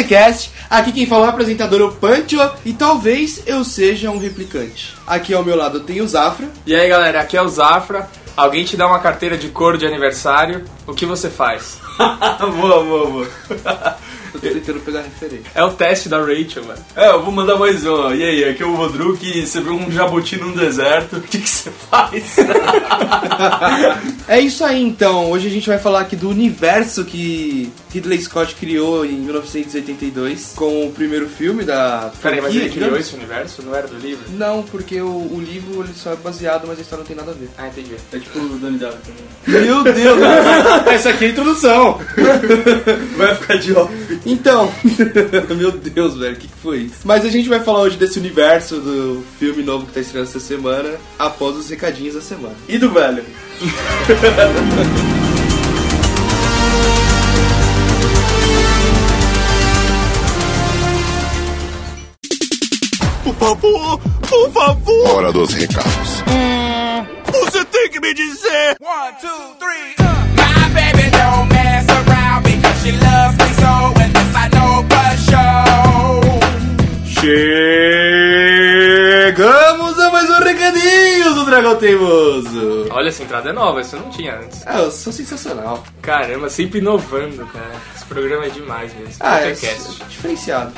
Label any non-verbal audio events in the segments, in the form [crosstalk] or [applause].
DTCast. Aqui quem fala é o apresentador o Pancho e talvez eu seja um replicante. Aqui ao meu lado tem o Zafra. E aí galera, aqui é o Zafra. Alguém te dá uma carteira de couro de aniversário, o que você faz? [laughs] boa, boa, boa. [laughs] Eu tô tentando pegar referência. É o teste da Rachel, mano. É, eu vou mandar mais um. E aí, aqui é o Rodrigo e você vê um jabuti num deserto. O que, que você faz? [laughs] É isso aí então. Hoje a gente vai falar aqui do universo que Ridley Scott criou em 1982 com o primeiro filme da Peraí, mas ele criou digamos. esse universo? Não era do livro? Não, porque o, o livro ele só é baseado, mas a história não tem nada a ver. Ah, entendi. É tipo o Donnie Darko também. Meu Deus! [laughs] Essa aqui é a introdução. Vai ficar de off. Então, [laughs] meu Deus, velho, o que, que foi isso? Mas a gente vai falar hoje desse universo do filme novo que tá estreando essa semana, após os recadinhos da semana. E do velho? Por favor, por favor, Hora dos recados. você tem que me dizer. One, two, three, uh. Dragão Teimoso. Olha, essa entrada é nova, isso eu não tinha antes. Ah, eu sou sensacional. Caramba, sempre inovando, cara. Esse programa é demais mesmo. Ah, é Podcast. diferenciado.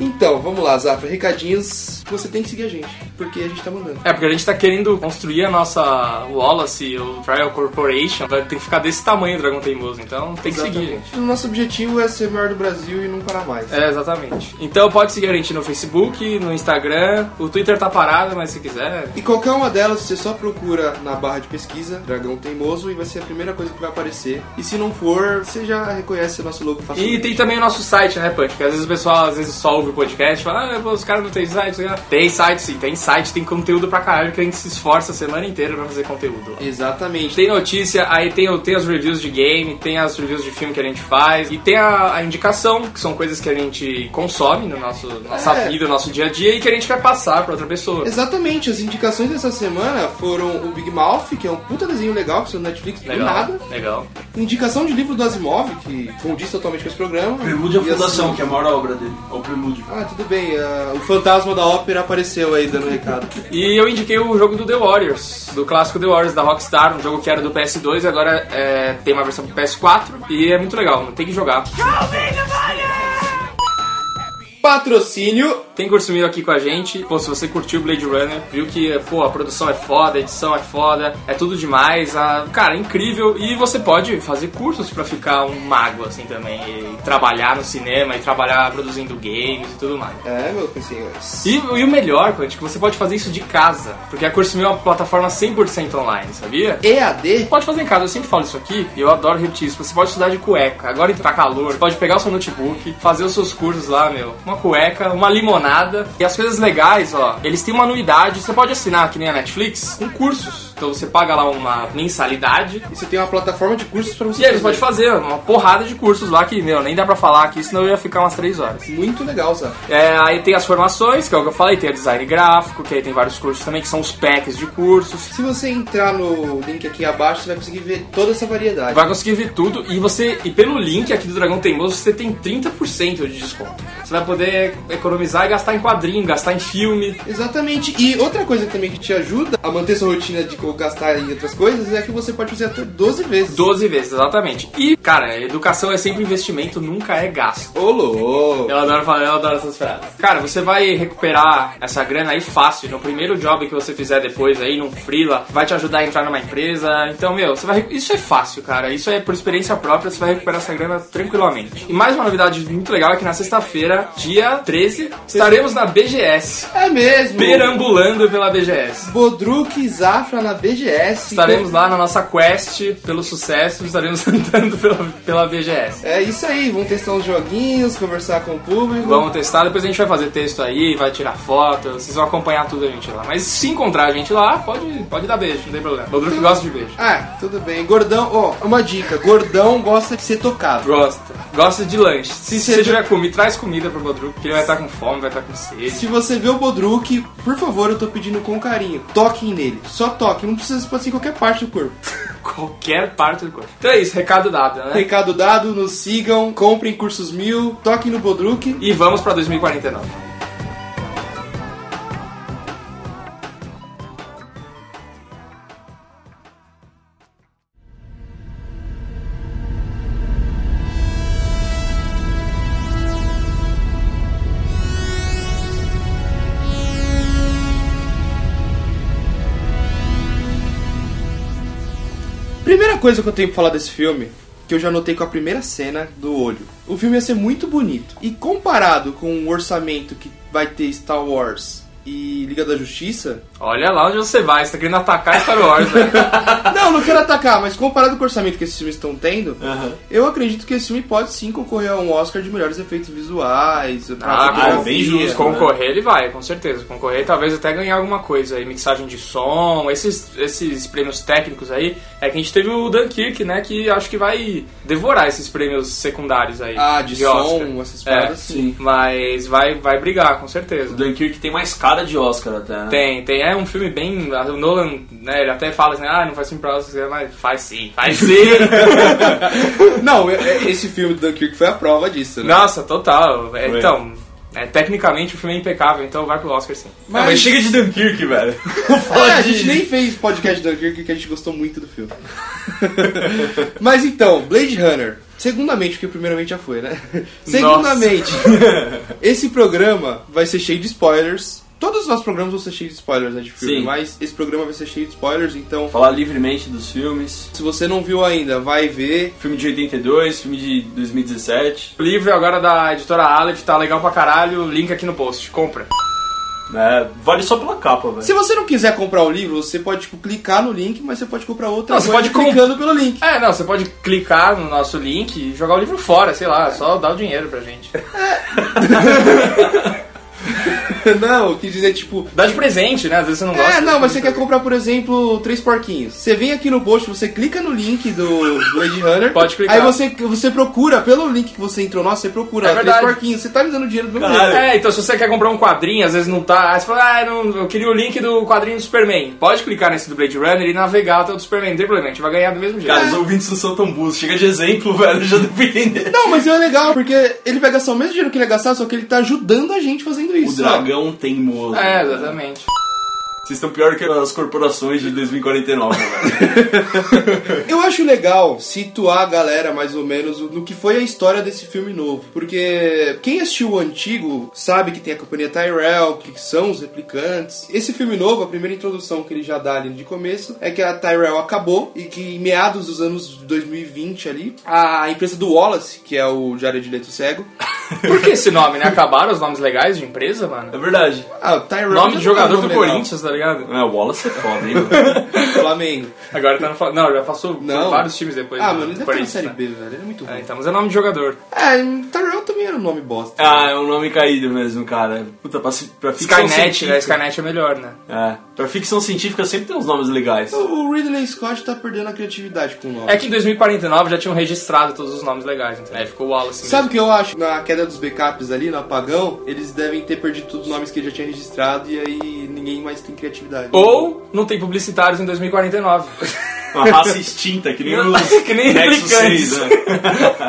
Então, vamos lá, Zafra, recadinhos. Você tem que seguir a gente, porque a gente tá mandando. É, porque a gente tá querendo construir a nossa Wallace, o Trial Corporation, vai ter que ficar desse tamanho o Dragão Teimoso, então tem que seguir, gente. O nosso objetivo é ser o maior do Brasil e não parar mais. É, exatamente. Então pode seguir a gente no Facebook, no Instagram, o Twitter tá parado, mas se quiser. E qualquer uma delas, você só procura na barra de pesquisa Dragão Teimoso e vai ser a primeira coisa que vai aparecer. E se não for, você já reconhece o nosso logo E facilmente. tem também o nosso site, né, Punch? Porque às vezes o pessoal às vezes só ouve o podcast e fala, ah, os caras não tem site. sei lá. Tem site sim, tem site, tem conteúdo pra caralho que a gente se esforça a semana inteira pra fazer conteúdo lá. Exatamente. Tem notícia, aí tem, tem as reviews de game, tem as reviews de filme que a gente faz, e tem a, a indicação, que são coisas que a gente consome no nosso nossa É. vida, no nosso dia a dia, e que a gente quer passar pra outra pessoa. Exatamente, as indicações dessa semana foram o Big Mouth, que é um puta desenho legal que saiu no Netflix do Legal, nada. legal. Indicação de livro do Asimov, que condiz totalmente com esse programa. Prelúdio à E Fundação, assim- que é a maior obra dele. É o Prelúdio. Ah, tudo bem. ah, o fantasma da ópera apareceu aí dando recado. E eu indiquei o jogo do The Warriors, do clássico The Warriors da Rockstar, um jogo que era do PS2 e agora é, tem uma versão pro PS4 e é muito legal, tem que jogar. Patrocínio. Tem consumido aqui com a gente. Pô, se você curtiu Blade Runner, viu que, pô, a produção é foda, a edição é foda, é tudo demais. A... Cara, é incrível. E você pode fazer cursos pra ficar um mago, assim, também. E trabalhar no cinema e trabalhar produzindo games e tudo mais. É, meus senhores. E, e o melhor, Quantic, que você pode fazer isso de casa. Porque a Cursimil é uma plataforma 100% online, sabia? EAD? Pode fazer em casa, eu sempre falo isso aqui e eu adoro repetir isso. Você pode estudar de cueca, agora que tá calor, você pode pegar o seu notebook, fazer os seus cursos lá, meu. Uma cueca, uma limonada. E as coisas legais, ó, eles têm uma anuidade, você pode assinar, que nem a Netflix, com cursos. Então você paga lá uma mensalidade. E você tem uma plataforma de cursos pra você E aí você pode fazer uma porrada de cursos lá que, meu, nem dá pra falar aqui, senão eu ia ficar umas 3 horas. Muito legal, Zé. É, aí tem as formações, que é o que eu falei, tem o design gráfico, que aí tem vários cursos também, que são os packs de cursos. Se você entrar no link aqui abaixo, você vai conseguir ver toda essa variedade. Vai conseguir ver tudo e você e pelo link aqui do Dragão Teimoso você tem 30% de desconto. Você vai poder economizar e gastar em quadrinho, gastar em filme. Exatamente. E outra coisa também que te ajuda a manter sua rotina de gastar em outras coisas é que você pode fazer até 12 vezes. 12 vezes, exatamente. E, cara, educação é sempre investimento, nunca é gasto. Ô, louco. Eu adoro falar, eu adoro essas frases. Cara, você vai recuperar essa grana aí fácil. No primeiro job que você fizer depois aí, num freela, vai te ajudar a entrar numa empresa. Então, meu, você vai. Isso é fácil, cara. Isso é por experiência própria, você vai recuperar essa grana tranquilamente. E mais uma novidade muito legal é que na sexta-feira, dia 13, estaremos na BGS. É mesmo. Perambulando pela BGS. Bodruk Zafra na BGS. Estaremos lá na nossa quest pelo sucesso, estaremos [laughs] andando pela, pela BGS. É isso aí, vamos testar uns joguinhos, conversar com o público. Vamos testar, depois a gente vai fazer texto aí, vai tirar foto, vocês vão acompanhar tudo a gente lá. Mas se encontrar a gente lá, pode, pode dar beijo, não tem problema. O Druck gosta de beijo. Ah, tudo bem. Gordão, ó, uma dica. Gordão gosta de ser tocado. Gosta. Gosta de lanche. Se Se você tiver comida, traz comida pro Bodruk, que ele vai estar com fome, vai estar com sede. Se você vê o Bodruk, por favor, eu tô pedindo com carinho. Toquem nele. Só toque. Não precisa pode ser em qualquer parte do corpo. [laughs] qualquer parte do corpo. Então é isso, recado dado, né? Recado dado, nos sigam, comprem cursos mil, toquem no Bodruk. E vamos pra 2049. Coisa que eu tenho pra falar desse filme, que eu já notei com a primeira cena do olho. O filme ia ser muito bonito. E comparado com o orçamento que vai ter Star Wars e Liga da Justiça. Olha lá onde você vai, você tá querendo atacar Star Wars, né? [laughs] não, não quero atacar, mas comparado com o orçamento que esses filmes estão tendo, eu acredito que esse filme pode sim concorrer a um Oscar de melhores efeitos visuais. Ah, fotografia, bem justo, né? Concorrer ele vai, com certeza. Concorrer talvez até ganhar alguma coisa aí, mixagem de som, esses, esses prêmios técnicos aí. É que a gente teve o Dunkirk, né? Que acho que vai devorar esses prêmios secundários aí. Ah, de, som, Oscar. essas É, paradas sim. Mas vai, vai brigar, com O certeza. Dunkirk tem mais cara de Oscar até, né? Tem, tem. É um filme bem. O Nolan, né, ele até fala assim, ah, não faz filme pra Oscar, mas faz sim, faz sim. [laughs] Não, é- é- esse filme do Dunkirk foi a prova disso, né? Nossa, total. É, Foi. então, é, tecnicamente o filme é impecável, então vai pro Oscar sim. Ah, mas chega de Dunkirk, velho. [laughs] É, a gente nem fez podcast do Dunkirk porque a gente gostou muito do filme. [laughs] Mas então, Blade Runner. Segundamente, porque primeiramente já foi, né? Segundamente, esse programa vai ser cheio de spoilers. Todos os nossos programas vão ser cheios de spoilers, né, de filme, Sim. mas esse programa vai ser cheio de spoilers, então Falar livremente dos filmes. se você não viu ainda, vai ver. Filme de 82, filme de 2017. O livro agora da editora Aleph tá legal pra caralho, link aqui no post, compra. É, vale só pela capa, velho. Se você não quiser comprar o livro, você pode tipo, clicar no link, mas você pode comprar outra Não, você pode clicando pelo link. É, não, você pode clicar no nosso link e jogar o livro fora, sei lá, só dá o dinheiro pra gente. [laughs] [laughs] não, quis dizer tipo, Dá de presente, né? Às vezes você não gosta. É, não, mas você quer comprar, por exemplo, três porquinhos. Você vem aqui no post, você clica no link do Blade Runner. Pode clicar. Aí você, você procura, pelo link que você entrou, nossa, você procura É três porquinhos. Você tá me dando dinheiro do meu jeito. É, então se você quer comprar um quadrinho, às vezes não tá. Aí você fala, ah, não, eu queria o link do quadrinho do Superman. Pode clicar nesse do Blade Runner e navegar até o do Superman, não tem problema, a gente vai ganhar do mesmo jeito. Cara, os ouvintes não são tão burros. Chega de exemplo, [laughs] velho, já deu pra entender. Não, mas é legal, porque ele vai gastar o mesmo dinheiro que ele ia gastar, só que ele tá ajudando a gente fazendo O isso. ó. dragão teimoso. É, exatamente. Vocês estão pior que as corporações de 2049, velho. [laughs] Eu acho legal situar a galera mais ou menos no que foi a história desse filme novo. Porque quem assistiu o antigo sabe que tem a companhia Tyrell, que são os replicantes. Esse filme novo, a primeira introdução que ele já dá ali de começo é que a Tyrell acabou e que em meados dos anos 2020 ali, a empresa do Wallace, que é o Jared Leto cego, Por que esse nome, né? Acabaram os nomes legais de empresa, mano? É verdade. ah, o Tyrell Nome de é um jogador nome do legal. Corinthians, tá ligado? É, o Wallace é foda, hein, [laughs] velho. Flamengo. Agora tá no. Fla- Não, já passou Não. vários times depois Ah, mano, ele deve na série né? B, velho. Ele é muito ruim. É, então, mas é nome de jogador. É, Tyrell também era um nome bosta. Ah, é um nome caído mesmo, cara. Puta, pra, pra ficção Skynet, né? científica. Skynet é melhor, né? É, pra ficção científica sempre tem uns nomes legais. O Ridley Scott tá perdendo a criatividade com o nome. É que em 2049 já tinham registrado todos os nomes legais, entendeu? Aí ficou Wallace. Sabe o que eu acho? Na queda dos backups ali, no apagão, eles devem ter perdido todos os nomes que ele já tinha registrado e aí ninguém mais tem criatividade. Ou não tem publicitários em 2049. Uma raça extinta, que nem [laughs] os Que nem Nexus replicantes. 6, né?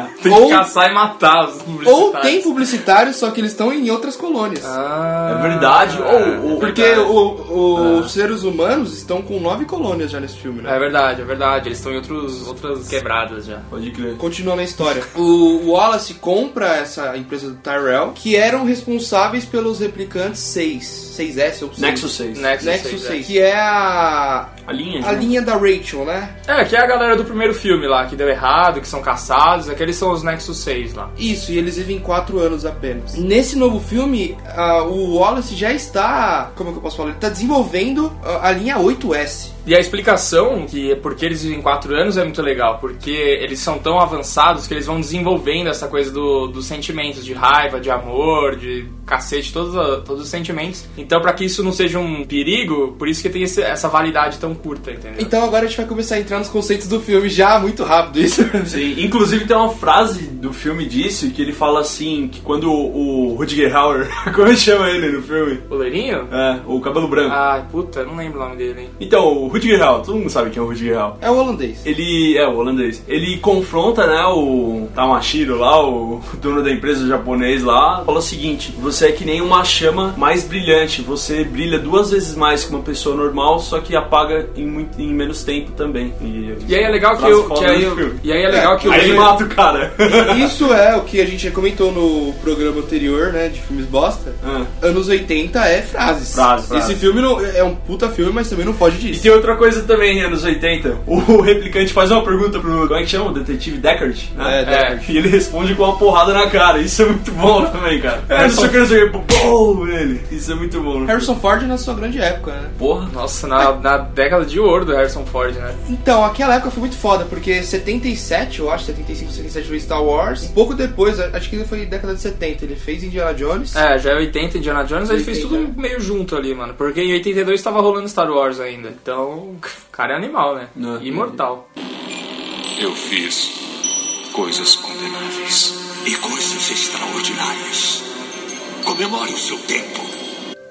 [laughs] tem Ou- que caçar e matar os publicitários. Ou tem publicitários, só que eles estão em outras colônias. Ah, É verdade. Ou, ou Porque verdade. o- o- os seres humanos estão com nove colônias já nesse filme, né? É verdade, é verdade. Eles estão em outros, outras quebradas já. Pode crer. Continuando a história. O Wallace compra essa empresa do Tyrell, que eram responsáveis pelos replicantes 6. 6S ou 6? Nexus 6. Nexus, Nexus 6, 6. Que é a, A linha, a né? linha da Rachel, né? É, que é a galera do primeiro filme lá, que deu errado, que são caçados. Aqueles são os Nexus 6 lá. Isso, e eles vivem quatro anos apenas. Nesse novo filme, ah, o Wallace já está. Como é que eu posso falar? Ele está desenvolvendo ah, a linha 8S. E a explicação que é porque eles vivem 4 anos é muito legal, porque eles são tão avançados que eles vão desenvolvendo essa coisa do, dos sentimentos de raiva, de amor, de cacete, todos, a- todos os sentimentos. Então, pra que isso não seja um perigo, por isso que tem esse- essa validade tão curta, entendeu? Então agora a gente vai começar a entrar nos conceitos do filme já, muito rápido isso. [laughs] Sim, inclusive tem uma frase do filme disso que ele fala assim, que quando o, o Rutger Hauer, [laughs] como ele chama ele no filme? O Loirinho? É, o cabelo branco. Ai, puta, eu não lembro o nome dele, hein? Então, o Rutger Hauer, todo mundo sabe quem é o Rutger Hauer. É o holandês. Ele é o holandês. Ele confronta, né, o Tamashiro lá, o dono da empresa japonês lá, fala o seguinte: você é que nem uma chama mais brilhante, você brilha duas vezes mais que uma pessoa normal, só que apaga em, muito, em menos tempo também. E, E aí é legal que, eu, que aí, eu- e aí é legal que o Aí mata o cara. Isso é o que a gente já comentou no programa anterior, né, de filmes bosta. Ah. Anos 80 é frases. Frase, frase. Esse filme não, é um puta filme, mas também não foge E disso. tem outra coisa também, anos 80. O replicante faz uma pergunta pro. Como é que chama? O detetive Deckard? Né? É, Deckard. E ele responde com uma porrada na cara. Isso é muito bom também, cara. É, o que. Bom, nele. Isso é muito bom. Harrison Ford na sua grande época, né? Porra. Nossa, na, na década de ouro do Harrison Ford, né? Então, aquela época foi muito foda, porque 77, eu acho, 75, 77 foi Star Wars. Um pouco depois, acho que foi década de 70, ele fez Indiana Jones. É, já é 80 Indiana Jones, aí ele fez 80, tudo meio junto ali, mano. Porque em 82 tava rolando Star Wars ainda. Então, o cara é animal, né? Não. Imortal. Eu fiz coisas condenáveis e coisas extraordinárias. Comemore o seu tempo.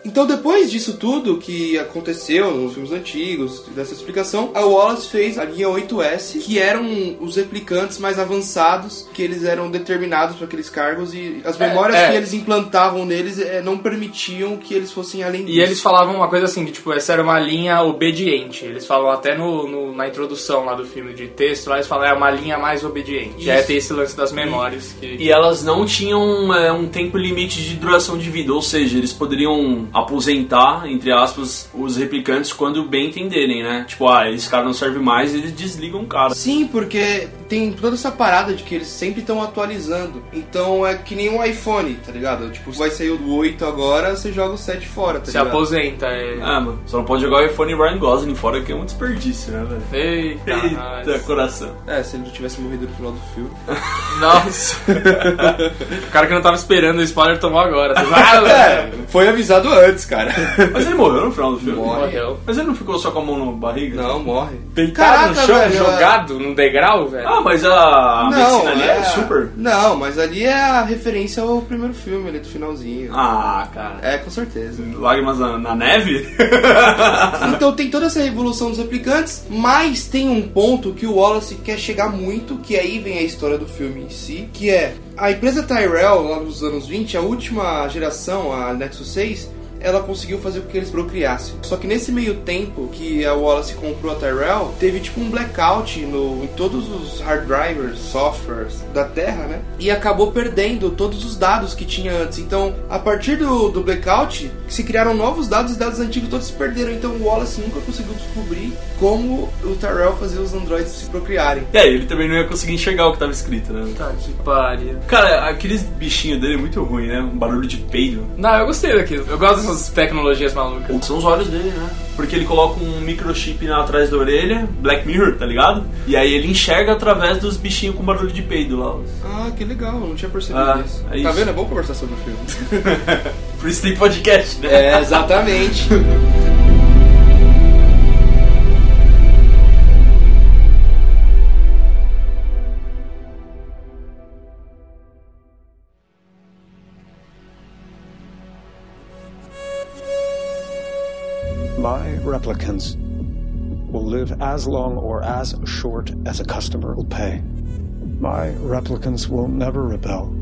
Então, depois disso tudo que aconteceu nos filmes antigos, dessa explicação, a Wallace fez a linha 8S, que eram os replicantes mais avançados, que eles eram determinados para aqueles cargos e as É, memórias é. que eles implantavam neles eh, não permitiam que eles fossem além disso. E eles falavam uma coisa assim, que tipo, essa era uma linha obediente. Eles falam até no, no- na introdução lá do filme de texto, lá eles falam, é uma linha mais obediente. Já é Isso. ter esse lance das memórias. Que... E elas não tinham é, um tempo limite de duração de vida, ou seja, eles poderiam aposentar, entre aspas, os replicantes quando bem entenderem, né? Tipo, ah, esse cara não serve mais, eles desligam o cara. Sim, porque tem toda essa parada de que eles sempre estão atualizando. Então é que nem um iPhone, tá ligado? Tipo, vai sair o 8 agora, você joga o 7 fora, tá Se ligado? aposenta. É... Ah, mano, só não pode jogar o iPhone e Ryan Gosling fora, que é um desperdício, né, velho? Eita, [laughs] Eita, coração. É, se ele não tivesse morrido no final do filme. [laughs] Nossa. [laughs] o cara que não tava esperando o spoiler tomou agora. Vai, É, foi avisado antes, cara. Mas ele morreu no final do filme? Morre. Morreu. Mas ele não ficou só com a mão na barriga? Não, morre. Deitado no Caraca, chão, velho, jogado num degrau, velho. Ah, mas a medicina ali é super. Não, mas ali é a referência ao primeiro filme ali do finalzinho. Ah, cara. É, com certeza. Lágrimas na, na neve? [laughs] Então tem toda essa revolução dos replicantes, mas tem um ponto que o Wallace quer chegar muito, que aí vem a história do filme em si, que é a empresa Tyrell, lá nos anos 20, a última geração, a Nexus 6, ela conseguiu fazer com que eles procriassem. Só que nesse meio tempo que a Wallace comprou a Tyrell, teve tipo um blackout no, em todos os hard drivers, softwares da Terra, né? E acabou perdendo todos os dados que tinha antes. Então, a partir do, do blackout, se criaram novos dados e dados antigos todos se perderam. Então, o Wallace nunca conseguiu descobrir como o Tyrell fazia os androides se procriarem. E aí, ele também não ia conseguir enxergar o que tava escrito, né? Tá que pariu. Cara, aqueles bichinhos dele é muito ruim, né? Um barulho de peido. Não, eu gostei daquilo. Eu gosto dessas tecnologias malucas. São os olhos dele, né? Porque ele coloca um microchip na, atrás da orelha, Black Mirror, tá ligado? E aí ele enxerga através dos bichinhos com barulho de peido lá. Ah, que legal, não tinha percebido Ah, isso. é Tá isso. vendo? É bom conversar sobre o filme. [laughs] Por isso tem podcast, né? É, exatamente. [laughs] replicants will live as long or as short as a customer will pay. My replicants will never rebel.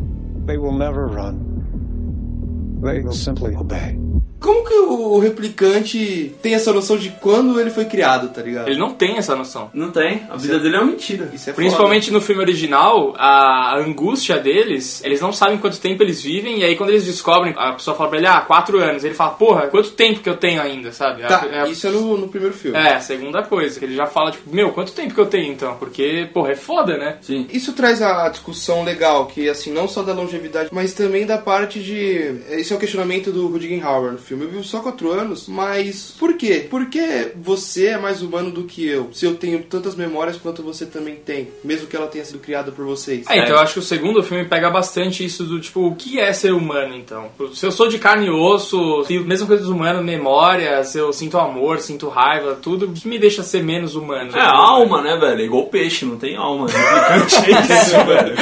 They will never run. They will simply obey. Como que o replicante tem essa noção de quando ele foi criado, tá ligado? Ele não tem essa noção. Não tem. A vida dele é uma mentira. Isso é Principalmente no filme original, a angústia deles, eles não sabem quanto tempo eles vivem, e aí quando eles descobrem, a pessoa fala pra ele, ah, quatro anos. Ele fala, porra, quanto tempo que eu tenho ainda, sabe? foda. Tá, É a- é a- isso é no, no primeiro filme. É, a segunda coisa, que ele já fala, tipo, meu, quanto tempo que eu tenho então? Porque, porra, é foda, né? Sim. Isso traz a discussão legal, que assim, não só da longevidade, mas também da parte de. Esse é o questionamento do Rutger Hauer no filme. Filme. Eu vivo só quatro anos, mas por quê? Porque você é mais humano do que eu. Se eu tenho tantas memórias quanto você também tem, mesmo que ela tenha sido criada por vocês. É, então eu acho que o segundo filme pega bastante isso do tipo, o que é ser humano então? Se eu sou de carne e osso, tenho a mesma coisa dos humanos, memórias, eu sinto amor, sinto raiva, tudo que me deixa ser menos humano. É, a alma, né, velho? É igual peixe, não tem alma. É isso, [laughs] velho.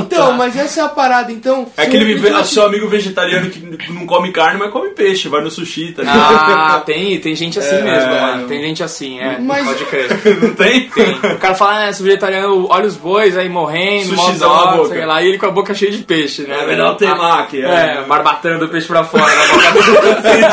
Então, mas essa é a parada. Então, É se aquele seu amigo vegetariano que não come carne, mas come peixe, vai no sushi, tá ligado? Ah, [laughs] tem, tem gente assim mesmo, É. mano. Tem gente assim, é. Mas- Pode crer. [laughs] Não tem? Tem. O cara fala, ah, sou vegetariano, olha os bois aí morrendo, na boca. sei lá, e ele com a boca cheia de peixe, né? É melhor ter Ah, mac, é. É, barbatando o peixe pra fora da boca dele.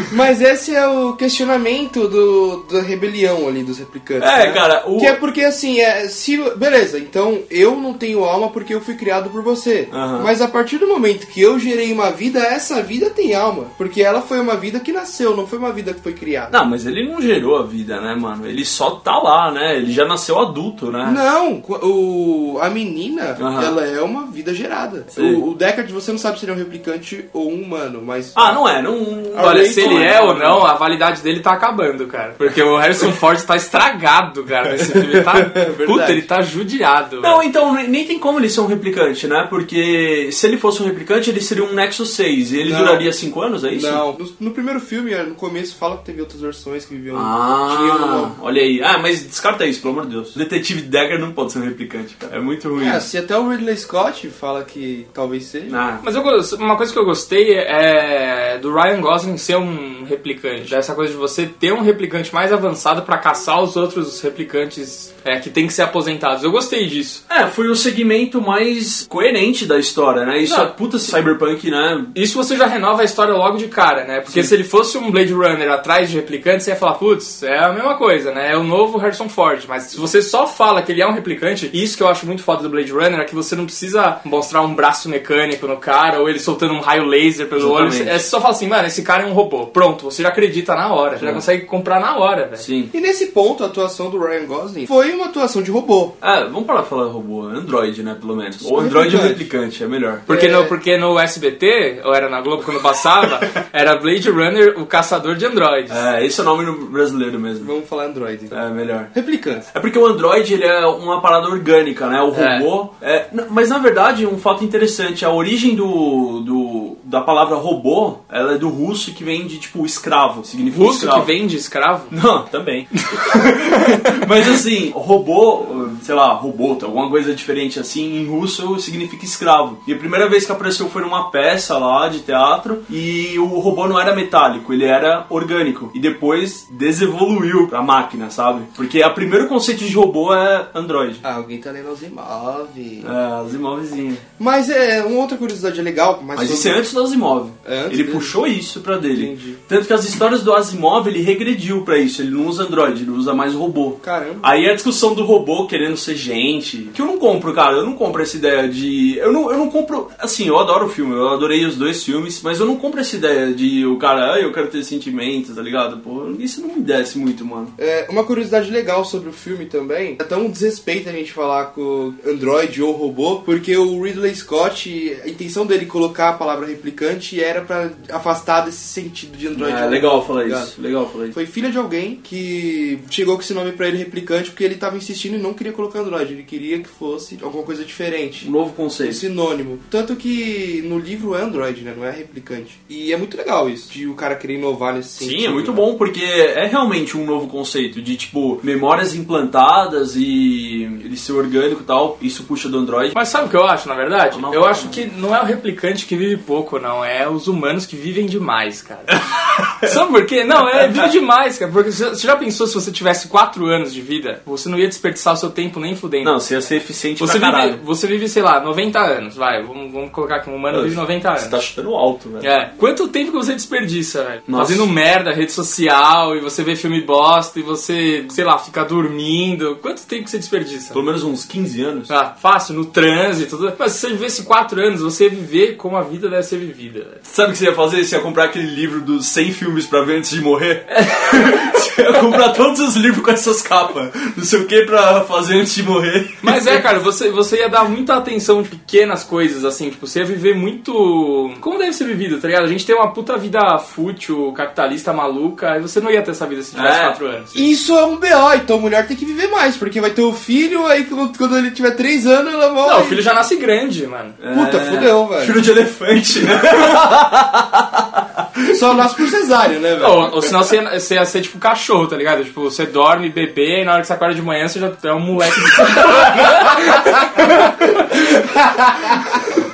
[laughs] Mas esse é o questionamento do, da rebelião ali dos replicantes. É, né? cara, o- Que é porque assim, é, se. Beleza, então eu não tenho alma porque eu fui criado por você. Mas a partir do momento que eu gerei uma vida, essa vida tem alma. Porque ela foi uma vida que nasceu, não foi uma vida que foi criada. Não, mas ele não gerou a vida, né, mano? Ele só tá lá, né? Ele já nasceu adulto, né? Não, o, a menina, ela é uma vida gerada. Sim. O, o Deckard, você não sabe se ele é um replicante ou um humano, mas. Ah, não é, não. Olha, se ele é ou não, a validade dele tá acabando, cara. Porque o Harrison Ford tá estragado, cara, nesse filme. Tá, [laughs] verdade. puta, ele tá judiado. Não, velho. então nem tem como ele ser um replicante, né? Porque se ele fosse um replicante, ele seria um Nexus 6 e ele Não. duraria 5 anos, é isso? Não, no, no primeiro filme, no começo, fala que teve outras versões que viviam. Ah, uma- olha aí. Ah, mas descarta isso, pelo amor de Deus. O detetive Dagger não pode ser um replicante, cara. É muito ruim. É, se até o Ridley Scott fala que talvez seja. Ah, Mas eu, uma coisa que eu gostei é do Ryan Gosling ser um replicante. Dessa coisa de você ter um replicante mais avançado pra caçar os outros replicantes é, que tem que ser aposentados. Eu gostei disso. É, foi o segmento mais coerente da história, né? Isso Não. é puta cyberpunk, né? Isso você já renova a história logo de cara, né? Porque se ele fosse um Blade Runner atrás de replicantes, você ia falar, putz, é a mesma coisa, né? É o novo Harrison Ford. Mas se você só fala que ele é um replicante, isso que eu acho muito foda do Blade Runner é que você não precisa mostrar um braço mecânico no cara ou ele soltando um raio laser pelo Exatamente. olho. É só falar assim, mano, esse cara é um robô. Pronto, você já acredita na hora. Você já consegue comprar na hora, velho. Sim. E nesse ponto, a atuação do Ryan Gosling foi uma atuação de robô. Ah, vamos parar de falar robô. Android, né, pelo menos. Ou Android ou replicante. replicante, é melhor. Porque, É. no, porque no SBT, ou era na Globo quando passava, [laughs] era Blade Runner, o caçador de androides. É, esse é o nome no brasileiro mesmo. Vamos falar Android. então. É, melhor. Replicantes. É porque o Android ele é uma parada orgânica, né? O É. robô. É, n- mas na verdade, um fato interessante, a origem do, do da palavra robô, ela é do russo que vem de tipo escravo, significa Russo escravo. que vende escravo? Não, também. [laughs] Mas assim, robô, sei lá, robô, alguma coisa diferente assim, em russo significa escravo. E a primeira vez que apareceu foi numa peça lá de teatro e o robô não era metálico, ele era orgânico. E depois desevoluiu pra máquina, sabe? Porque o primeiro conceito de robô é Android. Ah, alguém tá lendo Asimov. É, Asimovzinho. Mas é, uma outra curiosidade legal, mas, Mas sobre- isso é antes do Asimov. É antes ele dele? puxou isso pra dele. Entendi. Tanto que as histórias do Asimov ele regrediu pra isso. Ele não usa Android, ele usa mais robô. Caramba. Aí a discussão do robô querendo ser gente. Que eu não compro, cara. Eu não compro essa ideia de. Eu não, eu não compro. Assim, eu adoro o filme, eu adorei os dois filmes, mas eu não compro essa ideia de o cara, ah, eu quero ter sentimentos, tá ligado? Pô, isso não me desce muito, mano. É, uma curiosidade legal sobre o filme também, é tão desrespeito a gente falar com Android ou robô, porque o Ridley Scott, a intenção dele colocar a palavra replicante era pra afastar desse sentido de Android. É ou legal falar tá ligado? isso. Legal falar isso. Foi filha de alguém que chegou com esse nome pra ele replicante porque ele tava insistindo e não queria colocar Android, ele queria que fosse alguma coisa diferente. Um novo Um conceito. sinônimo. Tanto que no livro é Android, né? Não é replicante. E é muito legal isso, de o cara querer inovar nesse sentido. Sim, é muito né? bom, porque é realmente um novo conceito de, tipo, memórias implantadas e ele ser orgânico e tal. Isso puxa do Android. Mas sabe o que eu acho, na verdade? Não, eu não. acho que não é o replicante que vive pouco, não. É os humanos que vivem demais, cara. [laughs] sabe por quê? Não, é vive demais, cara. Porque você já pensou se você tivesse 4 anos de vida, você não ia desperdiçar o seu tempo nem fudendo. Não, você ia ser eficiente Você pra vive, caralho. você vive, sei lá, 90 anos, vai, vamos, vamos colocar aqui, um humano vive 90 anos. Você tá chutando alto, velho. É. Quanto tempo que você desperdiça, velho? Nossa. Fazendo merda, rede social, e você vê filme bosta, e você, sei lá, fica dormindo. Quanto tempo que você desperdiça? Pelo menos uns 15 anos. Ah, fácil, no trânsito, tudo. Mas se você vivesse 4 anos, você ia viver como a vida deve ser vivida, velho. Sabe o que você ia fazer? Você ia comprar aquele livro dos 100 filmes pra ver antes de morrer? [laughs] Você ia comprar todos os livros com essas capas. Não sei o que pra fazer antes de morrer. Mas é, [laughs] cara, você, você ia dar muita atenção de pequenas coisas, assim, tipo, você ia viver muito. Como deve ser vivido, tá ligado? A gente tem uma puta vida fútil, capitalista maluca, e você não ia ter essa vida se tivesse É. 4 anos. Isso é um BO, então a mulher tem que viver mais, porque vai ter o filho, aí quando ele tiver 3 anos ela morre. Não, o filho já nasce grande, mano. Puta, fudeu, velho. Filho de elefante, né? [laughs] Só nasce por cesárea, né, velho? Ou, ou senão você ia, você ia ser tipo um cachorro, tá ligado? Tipo, você dorme, bebê, e na hora que você acorda de manhã você já é um moleque de [laughs]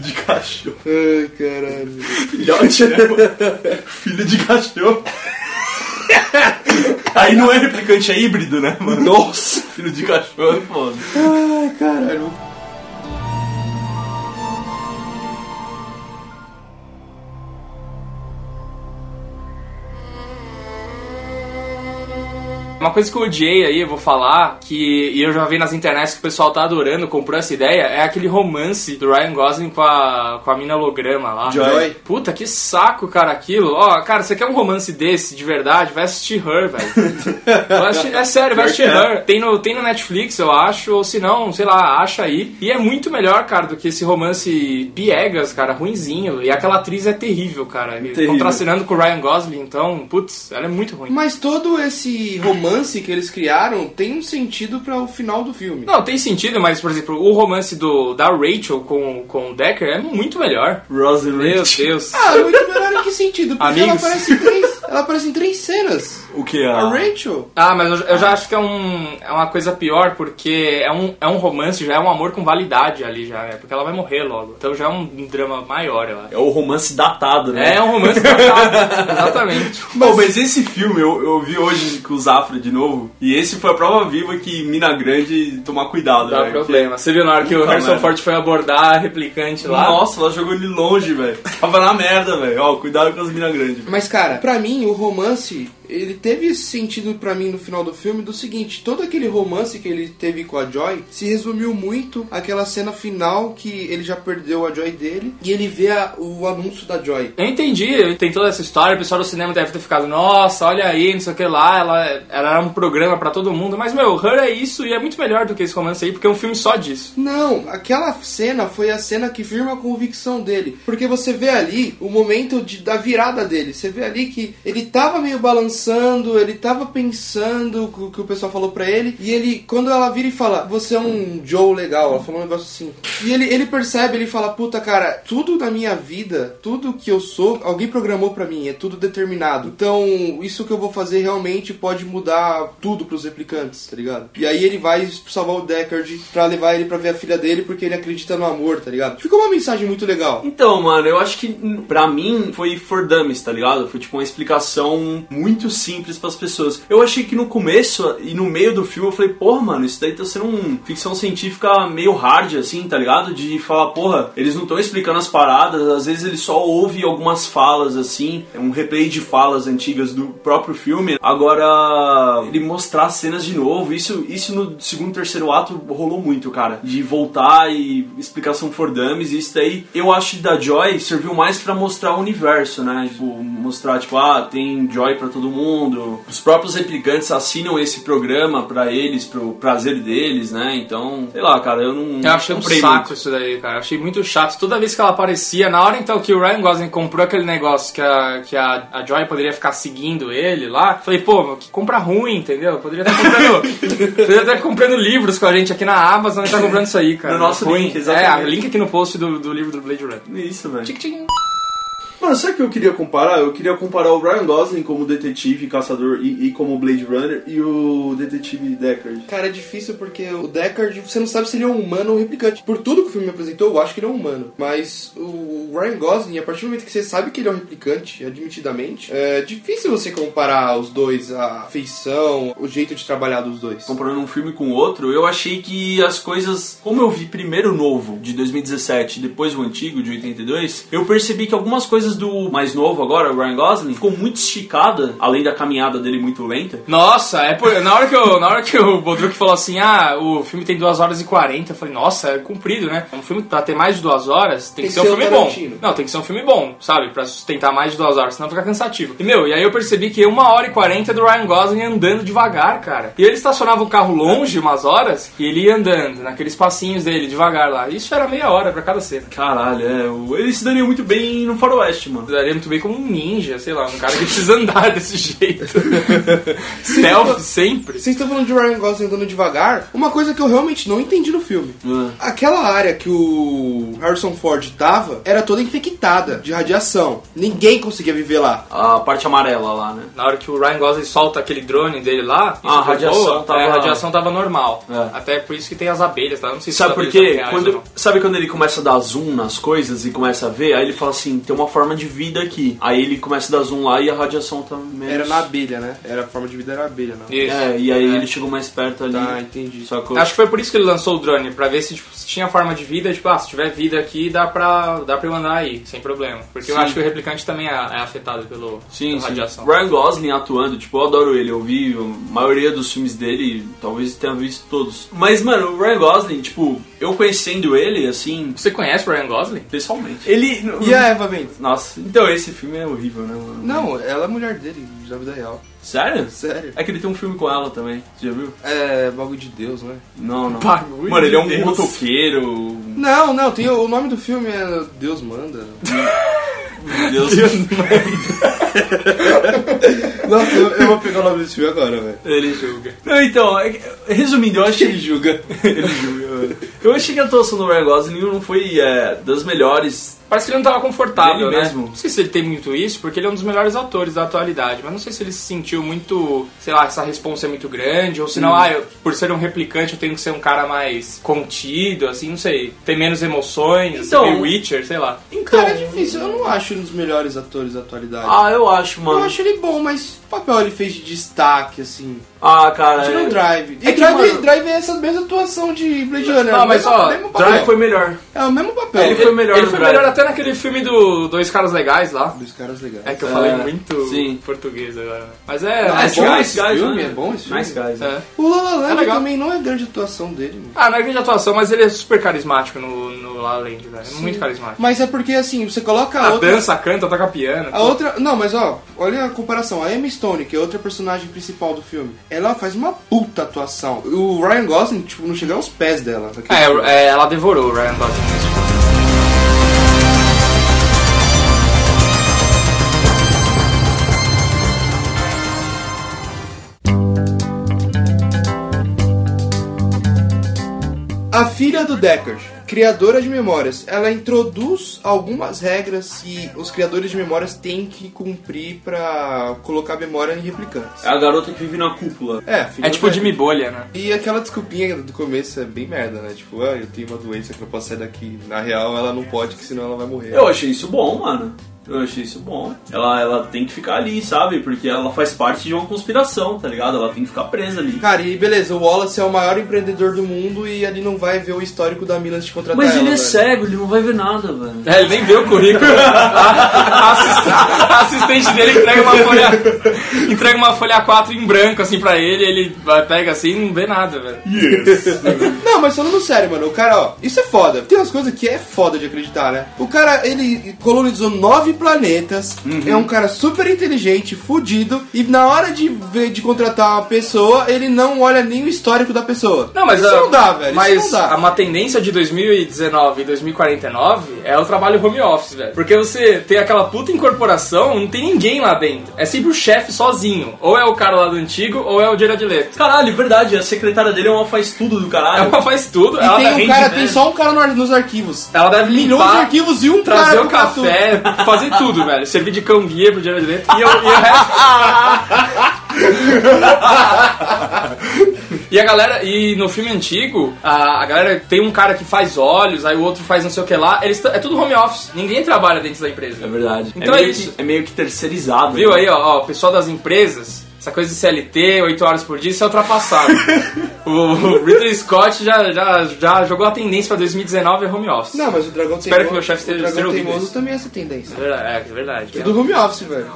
de cachorro. Ai, caralho. Filhote, né? Filho de cachorro. Aí não é replicante, é híbrido, né, mano? Nossa, filho de cachorro é foda. Ai, caralho. Uma coisa que eu odiei aí, eu vou falar, que e eu já vi nas internets que o pessoal tá adorando, comprou essa ideia, é aquele romance do Ryan Gosling com a, com a mina holograma lá. Joy. Puta, que saco, cara, aquilo. Ó, cara, você quer um romance desse, de verdade? Vai assistir Her, velho. [laughs] É sério, vai assistir que Her. Tem no, tem no Netflix, eu acho, ou se não, sei lá, acha aí. E é muito melhor, cara, do que esse romance piegas, cara, ruinzinho. E aquela atriz é terrível, cara. Terrível. Contracenando com o Ryan Gosling, então, putz, ela é muito ruim. Mas todo esse romance que eles criaram tem um sentido para o final do filme. Não, tem sentido, mas, por exemplo, o romance do, da Rachel com, com o Decker é muito melhor. Rose Meu. Deus. Ah, muito melhor em que sentido? Porque ela Amigos. aparece, em três, ela aparece em três cenas. O que? A A... Rachel. Ah, mas eu, eu já acho que é, um, é uma coisa pior, porque é um, é um romance, já é um amor com validade ali, já, né? Porque ela vai morrer logo. Então já é um drama maior, eu acho. É o romance datado, né? É um romance datado, [laughs] exatamente. Mas, mas esse filme eu, eu vi hoje com o Zafra de novo, e esse foi a prova viva que Mina Grande tomar cuidado, Dá velho, problema. Você viu na hora que o Harrison merda. Ford foi abordar a replicante lá? Nossa, ela jogou ele longe, velho. Tava na merda, velho. Ó, cuidado com as Mina Grande. Mas, cara, pra mim, o romance, ele teve esse sentido pra mim no final do filme do seguinte, todo aquele romance que ele teve com a Joy se resumiu muito àquela cena final que ele já perdeu a Joy dele e ele vê a- o anúncio da Joy. Eu entendi, tem toda essa história, o pessoal do cinema deve ter ficado, nossa, olha aí, não sei o que lá, ela, ela era um programa pra todo mundo, mas meu, Her é isso e é muito melhor do que esse romance aí, porque é um filme só disso. Não, aquela cena foi a cena que firma a convicção dele. Porque você vê ali o momento de, da virada dele. Você vê ali que ele tava meio balançando, ele tava pensando o que o pessoal falou pra ele. E ele, quando ela vira e fala, você é um Joe legal, ela falou um negócio assim. E ele, ele percebe, ele fala, puta cara, tudo na minha vida, tudo que eu sou, alguém programou pra mim, é tudo determinado. Então, isso que eu vou fazer realmente pode mudar tudo pros replicantes, tá ligado? E aí ele vai salvar o Deckard pra levar ele pra ver a filha dele porque ele acredita no amor, tá ligado? Ficou uma mensagem muito legal. Então, mano, eu acho que pra mim foi for dummies, tá ligado? Foi tipo uma explicação muito simples pras pessoas. Eu achei que no começo e no meio do filme eu falei, porra, mano, isso daí tá sendo um ficção científica meio hard, assim, tá ligado? De falar, porra, eles não estão explicando as paradas, às vezes ele só ouve algumas falas, assim, é um replay de falas antigas do próprio filme. Agora, ele mostrar cenas de novo, isso, isso no segundo, terceiro ato rolou muito, cara. De voltar e explicação for dummies, isso daí eu acho que da Joy serviu mais pra mostrar o universo, né? Tipo, mostrar, tipo, ah, tem Joy pra todo mundo. Os próprios replicantes assinam esse programa pra eles, pro prazer deles, né? Então, sei lá, cara, eu não. Eu achei um saco muito. isso daí, cara. Achei muito chato. Toda vez que ela aparecia, na hora então que o Ryan Gosling comprou aquele negócio que a, que a, a Joy poderia ficar seguindo ele lá, falei, pô, meu, que compra ruim, entendeu? Poderia estar comprando. [laughs] poderia estar comprando livros com a gente aqui na Amazon e tá comprando isso aí, cara. No nosso ruim. link, exatamente. É, link aqui no post do, do livro do Blade Runner. Isso, velho. Tchic, tchic. Mano, sabe o que eu queria comparar? Eu queria comparar o Ryan Gosling como detetive, caçador e, e como Blade Runner e o detetive Deckard. Cara, é difícil porque o Deckard, você não sabe se ele é um humano ou um replicante. Por tudo que o filme me apresentou, eu acho que ele é um humano. Mas o Ryan Gosling, a partir do momento que você sabe que ele é um replicante, admitidamente, é difícil você comparar os dois, a feição, o jeito de trabalhar dos dois. Comparando um filme com outro, eu achei que as coisas. Como eu vi primeiro o novo, de 2017, e depois o antigo, de 82, eu percebi que algumas coisas do mais novo agora, o Ryan Gosling, ficou muito esticada, além da caminhada dele muito lenta. Nossa, é por, na, hora que eu, na hora que o Bodruk falou assim, ah, o filme tem 2 horas e 40, eu falei, nossa, é comprido, né? Um filme pra ter mais de 2 horas tem, que ser um filme bom. Não, tem que ser um filme bom, sabe? Pra sustentar mais de duas horas, senão fica cansativo. E, meu, e aí eu percebi que uma hora e quarenta é do Ryan Gosling andando devagar, cara. E ele estacionava o carro longe umas horas e ele ia andando, naqueles passinhos dele, devagar lá. Isso era meia hora pra cada cena. Caralho, é. Ele se daria muito bem no Faroeste, mano. Daria muito bem como um ninja, sei lá, um cara que precisa andar [laughs] desse jeito. [laughs] Stealth sempre. Vocês estão falando de Ryan Gosling andando devagar. Uma coisa que eu realmente não entendi no filme. Ah. Aquela área que o Harrison Ford tava era toda infectada de radiação. Ninguém conseguia viver lá. A parte amarela lá, né? Na hora que o Ryan Gosling solta aquele drone dele lá, Ah, a radiação voa, tava- é, a radiação tava normal. É. Até por isso que tem as abelhas, tá? Não sei se Sabe por quê? Quando, sabe quando ele começa a dar zoom nas coisas e começa a ver? Aí ele fala assim, tem uma forma de vida aqui. Aí ele começa a dar zoom lá e a radiação tá menos... Era na abelha, né? Era a forma de vida era a abelha, não. Isso. É, e aí É. ele chegou mais perto ali. Tá, entendi. Sacou? Acho que foi por isso que ele lançou o drone, pra ver se, tipo, se tinha forma de vida, tipo, ah, se tiver vida aqui, dá pra, dá pra eu andar aí, sem problema. Porque eu Sim. acho que o replicante também é, é afetado pelo, Sim, pela sim. radiação. Ryan Gosling atuando, tipo, eu adoro ele. Eu vi a maioria dos filmes dele, talvez tenha visto todos. Mas, mano, o Ryan Gosling, tipo, eu conhecendo ele, assim, Você conhece o Ryan Gosling? pessoalmente. Ele. E a Eva Mendes? Nossa, então esse filme é horrível, né, mano? Não, ela é mulher dele, na vida real. Sério? Sério. É que ele tem um filme com ela também, você já viu? É bagulho de Deus, né? Não, não. Bagulho Mano, ele é um Deus. motoqueiro. Não, não, tem o, nome do filme é Deus Manda. [laughs] Deus. Nossa, [laughs] eu, eu vou pegar o nome desse filme agora, velho. Ele julga. Não, então, é que- resumindo, eu acho que ele julga. [laughs] ele julga. Eu achei que a atuação do Ryan Gosling não foi é, das melhores. Parece que ele não tava confortável, Ele né? mesmo. Não sei se ele tem muito isso, porque ele é um dos melhores atores da atualidade, mas não sei se ele se sentiu muito, sei lá, essa responsa é muito grande, ou se não, ah, eu, por ser um replicante eu tenho que ser um cara mais contido, assim, não sei, tem menos emoções, Então- assim, Witcher, sei lá. Então, Cara, é difícil. Eu não acho ele um dos melhores atores da atualidade. Ah, eu acho, mano. eu acho ele bom, mas papel ele fez de destaque, assim? Ah, cara. Tira é- o Drive. E É que, Drive, mano- Drive é essa mesma atuação de Blade Runner. Ah, é o mas, ó. Drive foi melhor. É o mesmo papel. Ele foi melhor Ele foi Drive. melhor até naquele filme do Dois Caras Legais lá. Dos caras legais. É que eu É, falei muito sim. português agora. né? Mas é. Ah, é Nice bom Guys. esse filme, é bom esse filme. Nice Guys. É. O La La Land É também não é grande atuação dele, mano. Ah, não é grande atuação, mas ele é super carismático no, no La La Land, velho. É muito carismático. Mas é porque, assim, você coloca a A outra... dança, canta, toca piano. A outra... Não, mas ó, olha a comparação. A Emma Stone, que é outra personagem principal do filme, ela faz uma puta atuação. O Ryan Gosling, tipo, não chega aos pés dela. filme. É, é, ela devorou o Ryan Gosling. A filha do Deckard, criadora de memórias, ela introduz algumas regras que os criadores de memórias têm que cumprir pra colocar memória em replicantes. É a garota que vive na cúpula. É, É tipo. Jimmy Bolha, né? E aquela desculpinha do começo é bem merda, né? Tipo, ah, eu tenho uma doença que não posso sair daqui. Na real, ela não pode, que senão ela vai morrer. Eu achei isso bom, mano. Eu achei isso bom. Ela, ela tem que ficar ali, sabe? Porque ela faz parte de uma conspiração, tá ligado? Ela tem que ficar presa ali. Cara, e beleza, o Wallace é o maior empreendedor do mundo e ali não vai ver o histórico da antes de contratar Mas ela, ele é velho. cego, ele não vai ver nada, velho. É, ele nem vê o currículo. [laughs] a, assist- a assistente dele entrega uma folha. entrega uma folha 4 em branco, assim, pra ele, ele pega assim e não vê nada, velho. Não, mas falando sério, mano, o cara, ó, isso é foda. Tem umas coisas que é foda de acreditar, né? O cara, ele colonizou nove planetas, é um cara super inteligente, fudido, e na hora de ver, de contratar uma pessoa, ele não olha nem o histórico da pessoa. Não, mas isso a- não dá, velho. Mas isso não dá. a- uma tendência de 2019 e 2049 é o trabalho home office, velho. Porque você tem aquela puta incorporação, não tem ninguém lá dentro. É sempre o chefe sozinho. Ou é o cara lá do antigo, ou é o Jared Leto. Caralho, verdade, a secretária dele é uma faz tudo do caralho. Ela faz tudo. E ela tem um cara, tem só um cara no- nos arquivos. Ela deve Milhões limpar, de arquivos e um trazer cara o pra tudo. café, fazer tudo, velho. Servir de cão guia pro Jared Leto. E, eu- e o resto... [laughs] E a galera, e no filme antigo, a, a galera tem um cara que faz olhos, aí o outro faz não sei o que lá, eles é tudo home office, ninguém trabalha dentro da empresa. É verdade. Então é, é meio isso. Que, é meio que terceirizado. Viu né? aí, ó, ó, o pessoal das empresas, essa coisa de CLT, 8 horas por dia, isso é ultrapassado. [laughs] o Ridley Scott já, já, já jogou a tendência pra 2019 é home office. Não, mas o Dragão Espero Teimoso, que meu chefe esteja- o Dragão ouvindo Teimoso isso. também é essa tendência. É verdade, é verdade. É do home office, velho.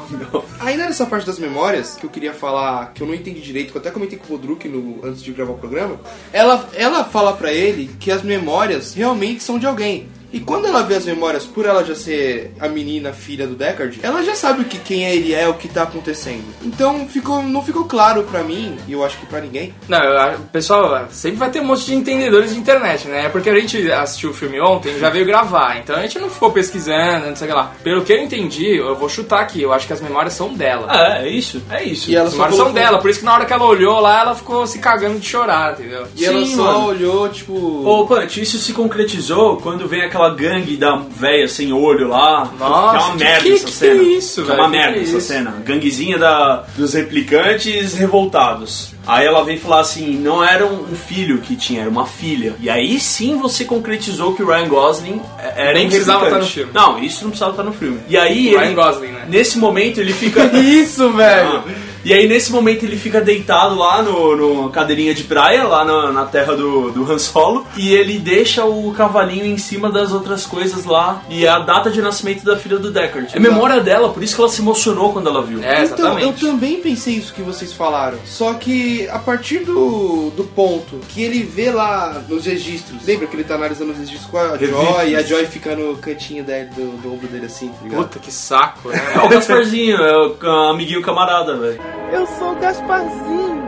Ainda nessa parte das memórias, que eu queria falar, que eu não entendi direito, que eu até comentei com o Bodruk no, antes de gravar o programa, ela, ela fala pra ele que as memórias realmente são de alguém. E quando ela vê as memórias, por ela já ser a menina filha do Deckard, ela já sabe o que quem é ele é, o que tá acontecendo. Então ficou, não ficou claro pra mim, e eu acho que pra ninguém. Não, eu- pessoal, sempre vai ter um monte de entendedores de internet, né? É porque a gente assistiu o filme ontem e já veio gravar, então a gente não ficou pesquisando, não sei o que lá. Pelo que eu entendi, eu vou chutar aqui, eu acho que as memórias são dela. É, é isso, é isso. E ela As memórias são dela, por isso que na hora que ela olhou lá, ela ficou se cagando de chorar, entendeu? E ela Sim, só mano. olhou, tipo. Ô, Punch, isso se concretizou quando vem aquela gangue da véia sem olho lá. Nossa, que é uma que- merda que- essa que cena. isso, que é uma que merda que é essa isso? cena. Ganguezinha da, dos replicantes revoltados. Aí ela vem falar assim, não era um filho que tinha, era uma filha. E aí sim você concretizou que o Ryan Gosling era Nem um precisava estar no filme. Não, isso não precisava estar no filme. E aí O Ryan ele, Gosling, né? nesse momento ele fica... [laughs] Isso, velho! Ah, E aí, nesse momento, ele fica deitado lá no, no cadeirinha de praia, lá na, na terra do, do Han Solo, e ele deixa o cavalinho em cima das outras coisas lá, e é a data de nascimento da filha do Deckard. É memória dela, por isso que ela se emocionou quando ela viu. É, Então, eu também pensei isso que vocês falaram. Só que a partir do, do ponto que ele vê lá nos registros, lembra que ele tá analisando os registros com a. Joy e a Joy fica no cantinho dele, do, do ombro dele assim, tá ligado? Puta que saco, né? É o Gasparzinho, é o amiguinho camarada, velho. Eu sou Gasparzinho.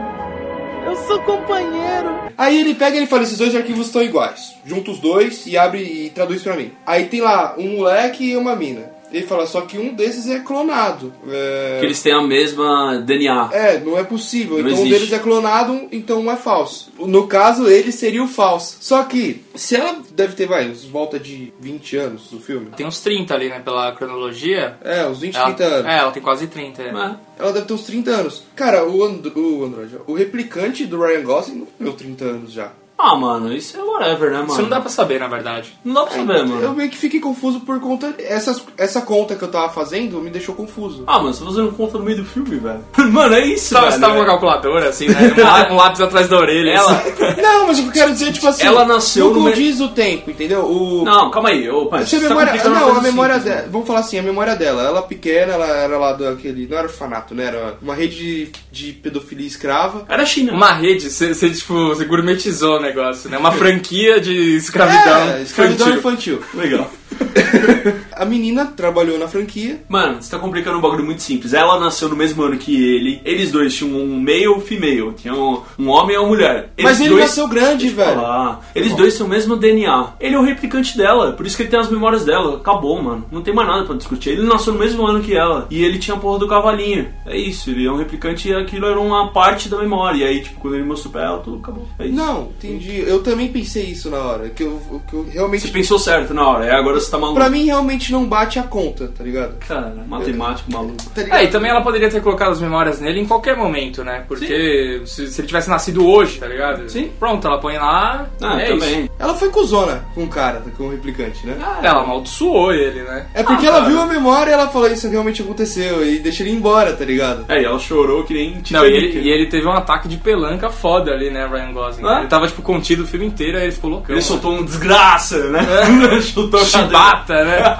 Eu sou companheiro. Aí ele pega e ele fala: esses dois arquivos estão iguais. Junta os dois e abre e traduz pra mim. Aí tem lá um moleque e uma mina. Ele fala, só que um desses é clonado. É... Que eles têm a mesma DNA. É, não é possível. Não então um existe. deles é clonado, então um é falso. No caso, ele seria o falso. Só que, se ela deve ter, vai, uns volta de 20 anos do filme. Tem uns 30 ali, né? Pela cronologia. É, uns 20, Ela, 30 anos. é, ela tem quase 30. é. É. Ela deve ter uns 30 anos. Cara, o, And o Android, o replicante do Ryan Gosling não deu 30 anos já. Ah, mano, isso é whatever, né, mano? Isso não dá pra saber, na verdade. Não dá pra saber, mano. Eu meio que fiquei confuso por conta. Essas, essa conta que eu tava fazendo me deixou confuso. Ah, mano, você tá fazendo conta no meio do filme, velho. [laughs] Mano, é isso, Você tava, velho. você tava com uma calculadora, assim, né? [laughs] Um lá- lápis atrás da orelha. Ela... assim. Não, mas o que eu quero dizer, tipo assim. Ela nasceu não no me- condiz o tempo, entendeu? O, Não, calma aí, ô, Punch, Se a você tá memória, uma não, a coisa memória simples, dela, vamos falar assim, a memória dela, ela pequena, ela era lá do aquele, não era orfanato, né? Era uma rede de, de pedofilia escrava. Era a China. Uma rede, você, você, tipo, você gourmetizou o negócio, né? Uma franquia de escravidão. é, escravidão infantil. infantil. Legal. [laughs] [laughs] A menina trabalhou na franquia. Mano, você tá complicando um bagulho muito simples. Ela nasceu no mesmo ano que ele. Eles dois tinham um male e um female. Tinha um, um homem e uma mulher. Eles mas ele dois... nasceu grande, velho. Ah, eles dois têm o mesmo DNA. Ele é o replicante dela, por isso que ele tem as memórias dela. Acabou, mano. Não tem mais nada pra discutir. Ele nasceu no mesmo ano que ela. E ele tinha a porra do cavalinho. É isso, ele é um replicante e aquilo era uma parte da memória. E aí, tipo, quando ele mostrou pra ela, tudo acabou. É isso. Não, entendi. Eu também pensei isso na hora. Que eu, que eu realmente. Você pensou certo na hora, é agora você tá maluco. Pra mim, realmente não bate a conta, tá ligado? Cara, matemático maluco. Tá ligado? É, e também ela poderia ter colocado as memórias nele em qualquer momento, né? Porque se, se ele tivesse nascido hoje, tá ligado? Sim. Pronto, ela põe lá. Ah, é também. Ela foi cuzona com o cara, com o replicante, né? Isso. Ela amaldiçoou ele, né? É porque Ah, ela cara. viu a memória e ela falou isso realmente aconteceu e deixa ele embora, tá ligado? É, e ela chorou que nem Não, e ele, e ele teve um ataque de pelanca foda ali, né, Ryan Gosling? Ah. Ele tava, tipo, contido o filme inteiro, aí ele ficou loucão. Ele né? soltou um desgraça, né? [laughs] Chutou a chibata, né?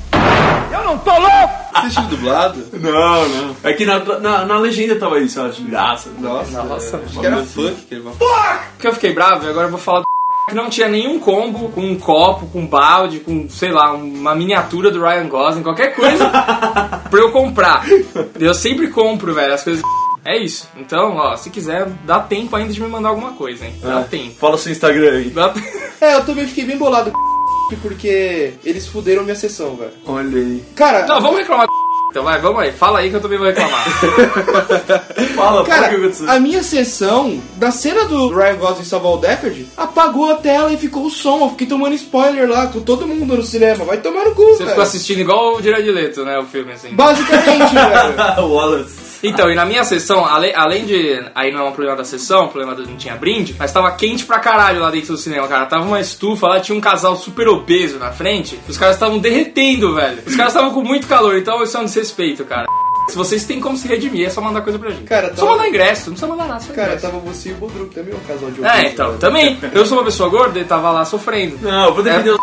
[laughs] Você assistiu dublado? Não, não. É que na, na, na legenda tava isso, ó, desgraça. Nossa, Nossa, é, acho que era funk que ele falou. que eu fiquei bravo, e agora eu vou falar do [laughs] que não tinha nenhum combo com um copo, com um balde, com, sei lá, uma miniatura do Ryan Gosling, qualquer coisa [laughs] pra eu comprar. Eu sempre compro, velho, as coisas. É isso. Então, ó, se quiser, dá tempo ainda de me mandar alguma coisa, hein? Dá tempo. Fala seu Instagram aí. Dá... É, eu também fiquei bem bolado com porque eles fuderam minha sessão, velho. Olha aí. Cara, Não, vamos reclamar. [laughs] Então vai, vamos aí. Fala aí que eu também vou reclamar. [laughs] Fala, cara, a minha sessão da cena do Ryan Gosling salvar o Deckard apagou a tela e ficou o som. Eu fiquei tomando spoiler lá com todo mundo no cinema. Vai tomar no cu, Você velho. ficou assistindo igual o Leto, né, o filme, assim. Basicamente, [laughs] velho. Wallace. Então, e na minha sessão, ale- além de. Aí não é um problema da sessão, o problema do não tinha brinde, mas tava quente pra caralho lá dentro do cinema, cara. Tava uma estufa lá, tinha um casal super obeso na frente. Os caras estavam derretendo, velho. Os caras estavam com muito calor, então isso é um desrespeito, cara. Se vocês têm como se redimir, é só mandar coisa pra gente. Cara, só tava- mandar ingresso, não precisa mandar nada. Só Cara, ingresso. tava você e o Bodruk também, um casal de É, obeso, então, velho. também. Eu sou uma pessoa gorda e tava lá sofrendo. Não, eu vou defender É. os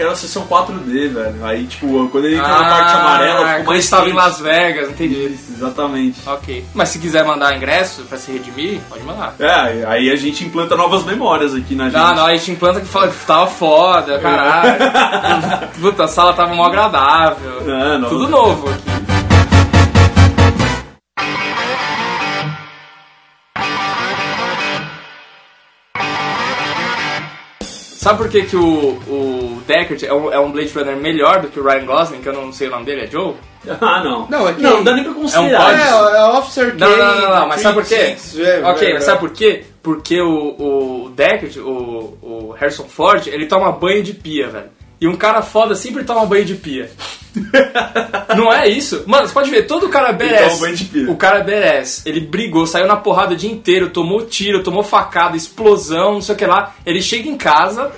Que era a sessão 4D, velho. Aí, tipo, quando ele entra na parte amarela, ficou Ah, mais estava em. Las Vegas, entendi. Isso, exatamente. Ok. Mas se quiser mandar ingresso pra se redimir, pode mandar. É, aí a gente implanta novas memórias aqui na gente. Não, não, a gente implanta que fala que tava foda, caralho. [laughs] Puta, a sala tava mó agradável. É, não. Tudo novo aqui. Sabe por que, que o, o Deckard é um, é um Blade Runner melhor do que o Ryan Gosling, que eu não sei o nome dele, é Joe? [laughs] Ah, não. Não, é que- Não, dá nem pra É um considerar. É, é Officer Não, não, não, não, mas sabe por quê? É, ok, é, mas é. sabe por quê? Porque o, o Deckard, o, o Harrison Ford, ele toma banho de pia, velho. E um cara foda sempre toma banho de pia. [laughs] Não é isso? Mano, você pode ver, todo cara badass. O cara badass, ele brigou, saiu na porrada o dia inteiro, tomou tiro, tomou facada, explosão, não sei o que lá. Ele chega em casa,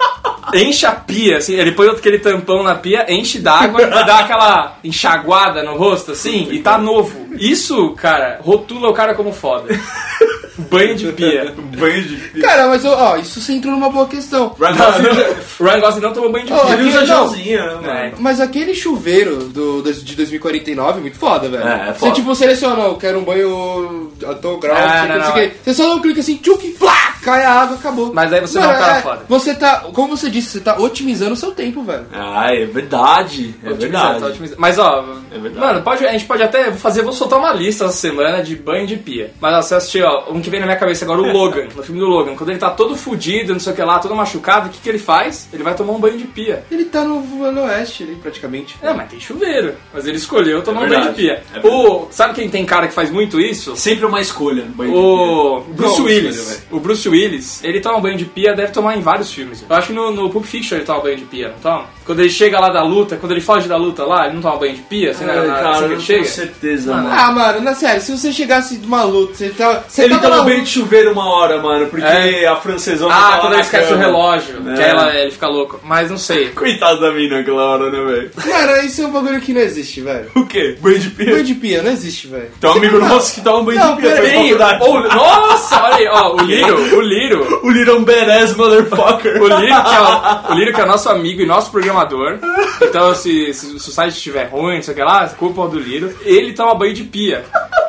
[laughs] enche a pia, assim, ele põe aquele tampão na pia, enche d'água e dá aquela enxaguada no rosto, assim, e tá novo. Isso, cara, rotula o cara como foda. [laughs] Banho de pia. Banho de pia. Cara, mas ó, isso você entrou numa boa questão. Ryan Não, Gosling não, Ryan Gosling não tomou banho de Ó, pia. ele usa Não. gelzinho, né? É. Mas aquele chuveiro do, de 2049 é muito foda, velho. É, é Você foda. tipo seleciona, eu quero um banho a tal grau, não sei o não, que, não não, que. Você só dá um clique assim, tchuc, flá, cai a água, acabou. Mas aí você não é um cara foda. Você tá, como você disse, você tá otimizando o seu tempo, velho. Ah, é verdade. É verdade. tá. Mas ó, É verdade. mano, pode, a gente pode até fazer, vou soltar uma lista essa semana de banho de pia. Mas ó, você assistiu, ó, um que vem na minha cabeça agora, o Logan, no filme do Logan. Quando ele tá todo fudido, não sei o que lá, todo machucado, o que, que ele faz? Ele vai tomar um banho de pia. Ele tá no Oeste ali, praticamente. É, mas tem chuveiro. Mas ele escolheu tomar É um banho de pia. É o, sabe quem tem cara que faz muito isso? Sempre uma escolha. Banho de O pia. Bruce Não, Willis. O Bruce Willis, ele toma banho de pia, deve tomar em vários filmes. Eu acho que no, no Pulp Fiction ele toma banho de pia, não toma? Quando ele chega lá da luta, quando ele foge da luta lá, ele não toma banho de pia? Assim, na, Ai, na, cara, assim que ele chega? tenho certeza, Mano, mano. Ah, mano, na sério, se você chegasse de uma luta, você tá. Você Ele tava toma banho de chuveiro uma hora, mano, porque É. a francesona tá Ah, quando ele esquece o cama. relógio, É. que aí ela, ele fica louco. Mas não sei. Coitado da mina aquela hora, né, velho? Mano, isso é um bagulho que não existe, velho. O quê? Banho de pia? Banho de pia, não existe, velho. Tem um Você amigo não- nosso que toma banho Não, de pia, nossa, olha aí, ó, o Liro, o Liro. O Little Badass Motherfucker. O Lírio, que é, o, [laughs] o Lírio que é nosso amigo e nosso programador. Então, se, se, se o site estiver ruim, não sei o que lá, culpa do Lírio. Ele toma banho de pia.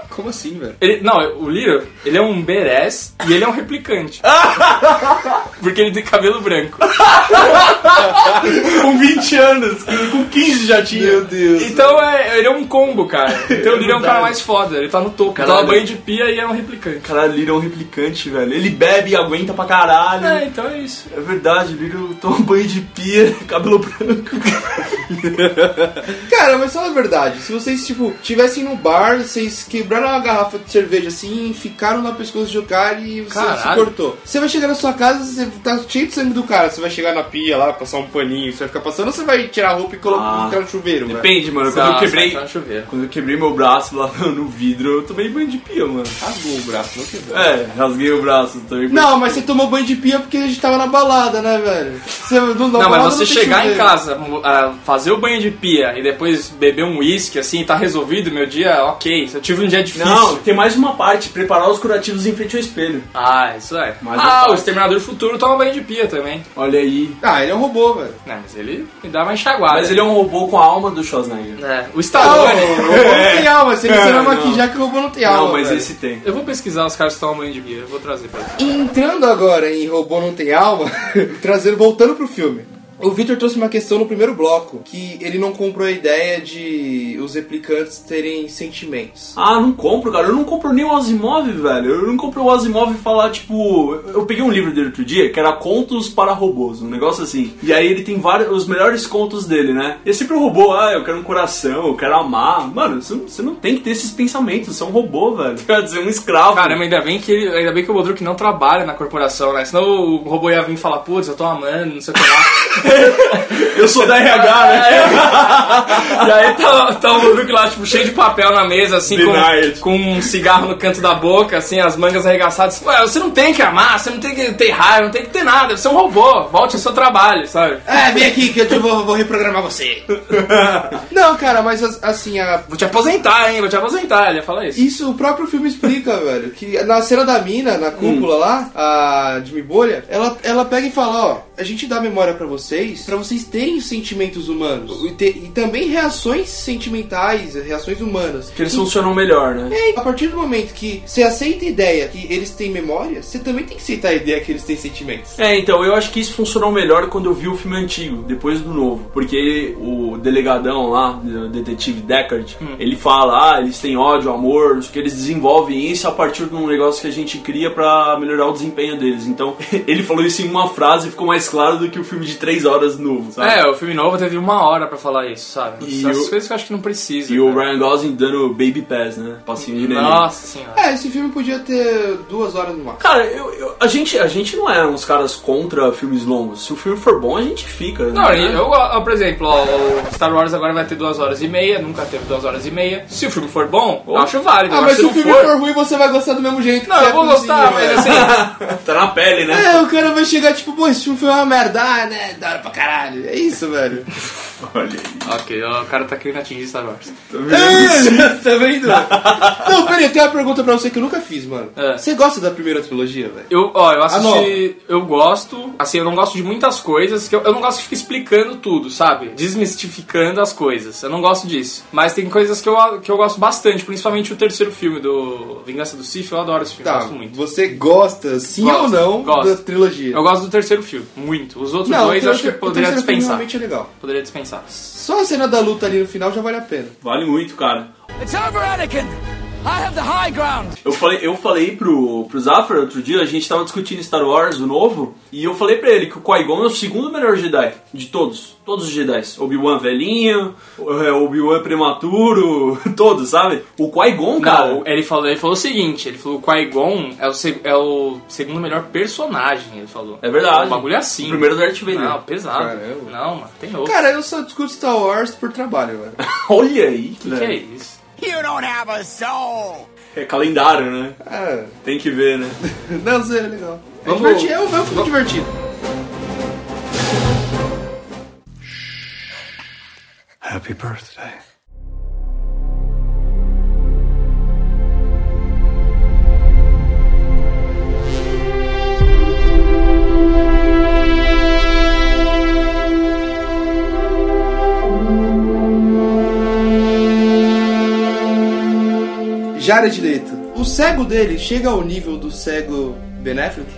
Como assim, velho? Ele, não, o Lírio, ele é um badass e ele é um replicante. [laughs] Porque ele tem cabelo branco. com 20 anos, com 15 já tinha. Meu Deus. Então, é, ele é um combo, cara. [laughs] Então, o Lírio é um cara mais foda. Ele tá no topo. Caralho. Toma banho de pia e é um replicante. Caralho, Little é um replicante, velho. Ele bebe e aguenta pra caralho. É, então é isso. É verdade, o Little toma banho de pia, [laughs] cabelo branco. [laughs] Cara, mas fala a verdade. Se vocês, tipo, tivessem no bar, vocês quebraram uma garrafa de cerveja assim, ficaram na pescoço de um cara e você Caralho. se cortou. Você vai chegar na sua casa, você tá cheio de sangue do cara. Você vai chegar na pia lá, passar um paninho, você vai ficar passando ou você vai tirar a roupa e colocar Ah. no chuveiro? Depende, mano. Quando eu quebrei. chuveiro. Quando eu quebrei meu braço lá [laughs] no vidro, eu tomei banho de pia, mano. Rasgou o braço, não quebrou. É, rasguei o braço, tomei banho Não, mas você tomou banho de pia porque a gente tava na balada, né, velho? Você, Não, balada mas você chegar em chuveiro. casa, ah, fazer o banho de pia e depois beber um uísque, assim, tá resolvido meu dia, ok. Se eu tive um dia difícil. Não, tem mais uma parte, preparar os curativos em frente ao espelho. Ah, isso é. Mais ah, o. Exterminador do Futuro toma banho de pia também. Olha aí. Ah, ele é um robô, velho. Não, mas ele me dá uma enxaguada. Mas ele é um robô com a alma do Schwarzenegger. É, o Não, Stallone. o robô não tem [laughs] alma. Se ele É, você não não. maquijar, que o robô não tem alma. Não, mas velho. esse tem. Eu vou pesquisar os caras que tomam banho de pia, eu vou trazer pra ele. Entrando agora em Robô Não Tem Alma, [laughs] trazendo, voltando pro filme. O Victor trouxe uma questão no primeiro bloco, que ele não comprou a ideia de os replicantes terem sentimentos. Ah, não compro, cara. Eu não compro nem o Asimov, velho. Eu não compro o Asimov falar, tipo. Eu peguei um livro dele outro dia que era Contos para Robôs, um negócio assim. E aí ele tem vários, os melhores contos dele, né? E é sempre o robô, ah, eu quero um coração, eu quero amar. Mano, você não, você não tem que ter esses pensamentos, você é um robô, velho. [laughs] Quer dizer, um escravo. Caramba, ainda bem que ele- ainda bem que o Bodruk não trabalha na corporação, né? Senão o robô ia vir e falar, putz, eu tô amando, não sei o que lá. [laughs] [laughs] eu sou da RH, né? [laughs] e aí tá, tá o Bodruk lá, tipo, cheio de papel na mesa, assim, com, com um cigarro no canto da boca, assim, as mangas arregaçadas. Ué, você não tem que amar, você não tem que ter raiva, não tem que ter nada, você é um robô, volte ao seu trabalho, sabe? É, vem aqui que eu te vou, vou reprogramar você. [laughs] não, cara, mas as- assim, a- Vou te aposentar, hein, vou te aposentar, ele ia falar isso. isso o próprio filme explica, velho. Que na cena da mina, na cúpula lá, a Jimmy Bolha, ela, ela pega e fala, ó, a gente dá memória pra vocês, pra vocês terem sentimentos humanos e, ter- e também reações sentimentais, reações humanas. Que eles E- funcionam melhor, né? É, a partir do momento que você aceita a ideia que eles têm memória, você também tem que aceitar a ideia que eles têm sentimentos. É, então, eu acho que isso funcionou melhor quando eu vi o filme antigo, depois do novo. Porque o delegadão lá, o detetive Deckard, ele fala, ah, eles têm ódio, amor, que, eles desenvolvem isso a partir de um negócio que a gente cria pra melhorar o desempenho deles. Então, [laughs] ele falou isso em uma frase e ficou mais claro do que o filme de três horas novo, sabe? É, o filme novo teve uma hora pra falar isso, sabe? E Essas o- coisas que eu acho que não precisa. E o cara. Ryan Gosling dando baby pass, né? Passinho de neném. Nossa senhora. É, esse filme podia ter duas horas no máximo. Cara, eu, eu- a, gente, a gente não é uns caras contra filmes longos. Se o filme for bom, a gente fica. Não, né? eu, ó, por exemplo, ó, o Star Wars agora vai ter duas horas e meia, nunca teve duas horas e meia. Se o filme for bom, eu acho válido. Ah, mas se o não filme for, for ruim, você vai gostar do mesmo jeito. Não, que eu é vou gostar, mas velho. assim. [laughs] tá na pele, né? É, o cara vai chegar tipo, pô, esse filme foi uma merda, ah, né? Da hora pra caralho. É isso, velho. Olha aí. ok, ó, o cara tá querendo atingir Star Wars. É, [laughs] tá vendo? Não, peraí, eu tenho uma pergunta pra você que eu nunca fiz, mano. É. Você gosta da primeira trilogia, velho? Eu, ó, eu assisti. Eu gosto, assim, eu não gosto de muitas coisas, que eu, eu não gosto de ficar explicando tudo, sabe? Desmistificando as coisas. Eu não gosto disso. Mas tem coisas que eu, que eu gosto bastante, principalmente o terceiro filme do Vingança do Sith, eu adoro esse filme, eu Tá, gosto muito. você gosta, sim Gosto, ou não, gosto. da trilogia? Eu gosto do terceiro filme, muito. Os outros não, dois o eu acho que o poderia terceiro filme dispensar. realmente é legal. Poderia dispensar. Só a cena da luta ali no final já vale a pena. Vale muito, cara. It's over, Anakin! I have the high ground! Eu falei, eu falei pro, pro Zafra outro dia, a gente tava discutindo Star Wars, o novo, e eu falei pra ele que o Qui-Gon é o segundo melhor Jedi de todos. Todos os Jedi. Obi-Wan velhinho, é, Obi-Wan prematuro, [laughs] todos, sabe? O Qui-Gon, cara. Não, ele falou, ele falou o seguinte, ele falou que o Qui-Gon é o, é o segundo melhor personagem, ele falou. É verdade. Um bagulho assim. O primeiro Darth Vader. Não, pesado. Caramba. Não, mano, tem outro. Cara, eu só discuto Star Wars por trabalho, velho. [laughs] Olha aí, O que, que é isso? You don't have a soul! É calendário, né? Ah, Tem que ver, né? [laughs] não, sei, é legal. É Vamos- divertido, é um, é um filme divertido. Happy birthday. Jared Leto. O cego dele chega ao nível do cego Ben Affleck?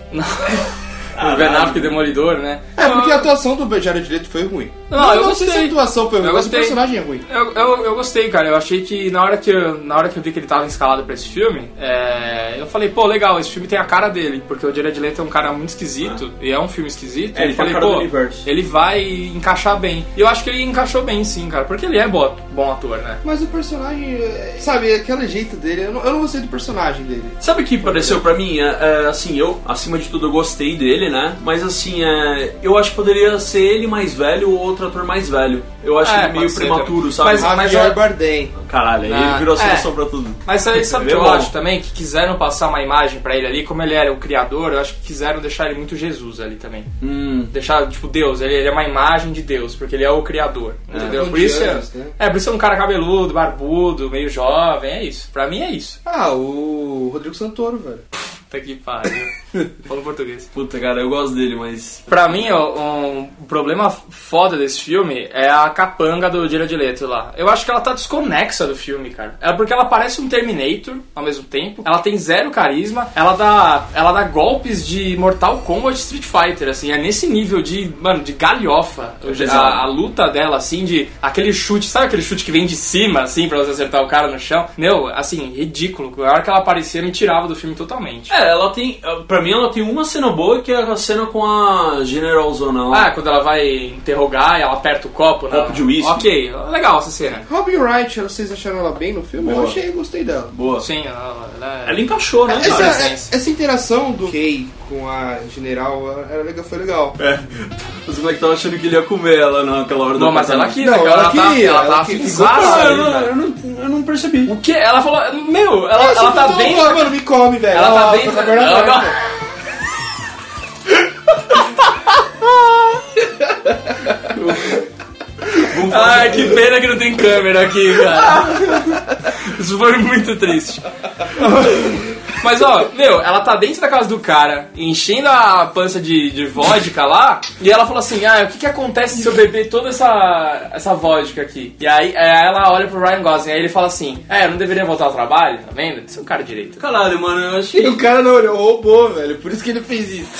O Ben Affleck Demolidor, né? É, porque a atuação do Jared Leto foi ruim. Não, eu não sei se a gostei. atuação foi ruim, Eu mas o gostei. personagem é ruim. Eu, eu, eu gostei, cara. Eu achei que na hora que eu, na hora que eu vi que ele tava escalado pra esse filme, é, eu falei, pô, legal, esse filme tem a cara dele, porque o Jared Leto é um cara muito esquisito, e é um filme esquisito. É, ele eu tem a falei, cara do pô, universo. ele vai encaixar bem. E eu acho que ele encaixou bem, sim, cara, porque ele é bom, bom ator, né? Mas o personagem, é, sabe, aquele jeito dele, eu não, eu não gostei do personagem dele. Sabe o que pareceu pra mim? É, é, assim, eu, acima de tudo, eu gostei dele, né? Mas assim, é, eu acho que poderia ser ele mais velho ou outro ator mais velho. Eu acho É, ele meio prematuro, sabe? Mas- mas Javier é- Bardem. Caralho, aí Ah, ele virou é. seleção pra tudo. Mas aí, sabe o que é eu bom. acho também? Que quiseram passar uma imagem pra ele ali, como ele era o criador, eu acho que quiseram deixar ele muito Jesus ali também. Hum. Deixar, tipo, Deus, ele, ele é uma imagem de Deus, porque ele é o criador, entendeu? com Por isso, é, dias, né? é, por isso é um cara cabeludo, barbudo, meio jovem, é isso. Pra mim é isso. Ah, o Rodrigo Santoro, velho. Puta que pariu. [laughs] Falando português. Puta, cara, eu gosto dele, mas. Pra mim, um problema foda desse filme é a capanga do Jared Leto lá. Eu acho que ela tá desconexa do filme, cara. É porque ela parece um Terminator ao mesmo tempo. Ela tem zero carisma. Ela dá, ela dá golpes de Mortal Kombat Street Fighter, assim. É nesse nível de, mano, de galhofa. A, a luta dela, assim, de aquele chute, sabe aquele chute que vem de cima, assim, pra você acertar o cara no chão? Meu, assim, ridículo. A hora que ela aparecia, me tirava do filme totalmente. É, ela tem. Pra mim, ela tem uma cena boa que é a cena com a Generalzona lá. Ah, quando ela vai interrogar e ela aperta o copo, né? Copo de uísque. Ok, legal essa cena. Robin Wright, vocês acharam ela bem no filme? Eu Boa. achei, gostei dela. Boa. Sim, ela, ela é... Ela encaixou, né, Essa, essa, essa interação do Kay com a general era legal, foi legal. É. Os moleques estavam achando que ele ia comer ela naquela hora do Não, mas ela quis, Não, ela, ela tá, queria, ela ela tá ali, eu, não, velho. eu, não, eu não percebi. O que? Ela falou, meu, ela, ela tá bem... Mano, me come, velho. Ela tá bem- ela Ai, que pena que não tem câmera aqui, cara. Isso foi muito triste. Mas ó, meu, ela tá dentro da casa do cara, enchendo a pança de, de vodka lá, e ela fala assim: Ah, o que, que acontece se eu beber toda essa, essa vodka aqui? E aí, aí ela olha pro Ryan Gosling, aí ele fala assim: É, eu não deveria voltar ao trabalho, tá vendo? Você é um cara direito. Caralho, mano, eu E achei. o cara não olhou, roubou, velho. Por isso que ele fez isso.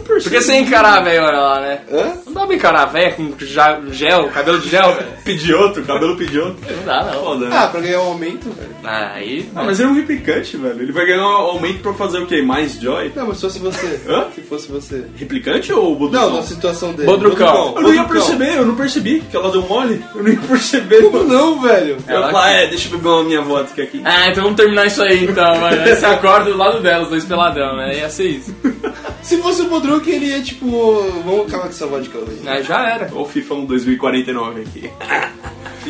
Porque você encarar a velha lá, né? Hã? Não dá pra encarar a velha com ja- gel, cabelo de gel, velho. [laughs] Pedioto, cabelo pedioto. Não dá, não. Foda, né? Ah, pra ganhar um aumento, velho. Aí. Ah, mas ele é um replicante, velho. Ele vai ganhar um aumento pra fazer o quê? Mais Joy? Não, mas se fosse você. Hã? Se fosse você. Replicante ou Bodrucão? Não, na situação dele. Bodrucão. Eu não ia perceber, eu não percebi que ela deu mole. Eu não ia perceber. Como não, velho? Eu ia falar, é, deixa eu beber uma minha vodka aqui. Ah, então vamos terminar isso aí então, mano. Aí você acorda do lado dela, os dois peladão, né? Ia ser isso. Se fosse o Bodruk, ele ia tipo. Vamos acabar com essa vodka hoje. Aí já era. Ou FIFA um 2049 aqui. [laughs]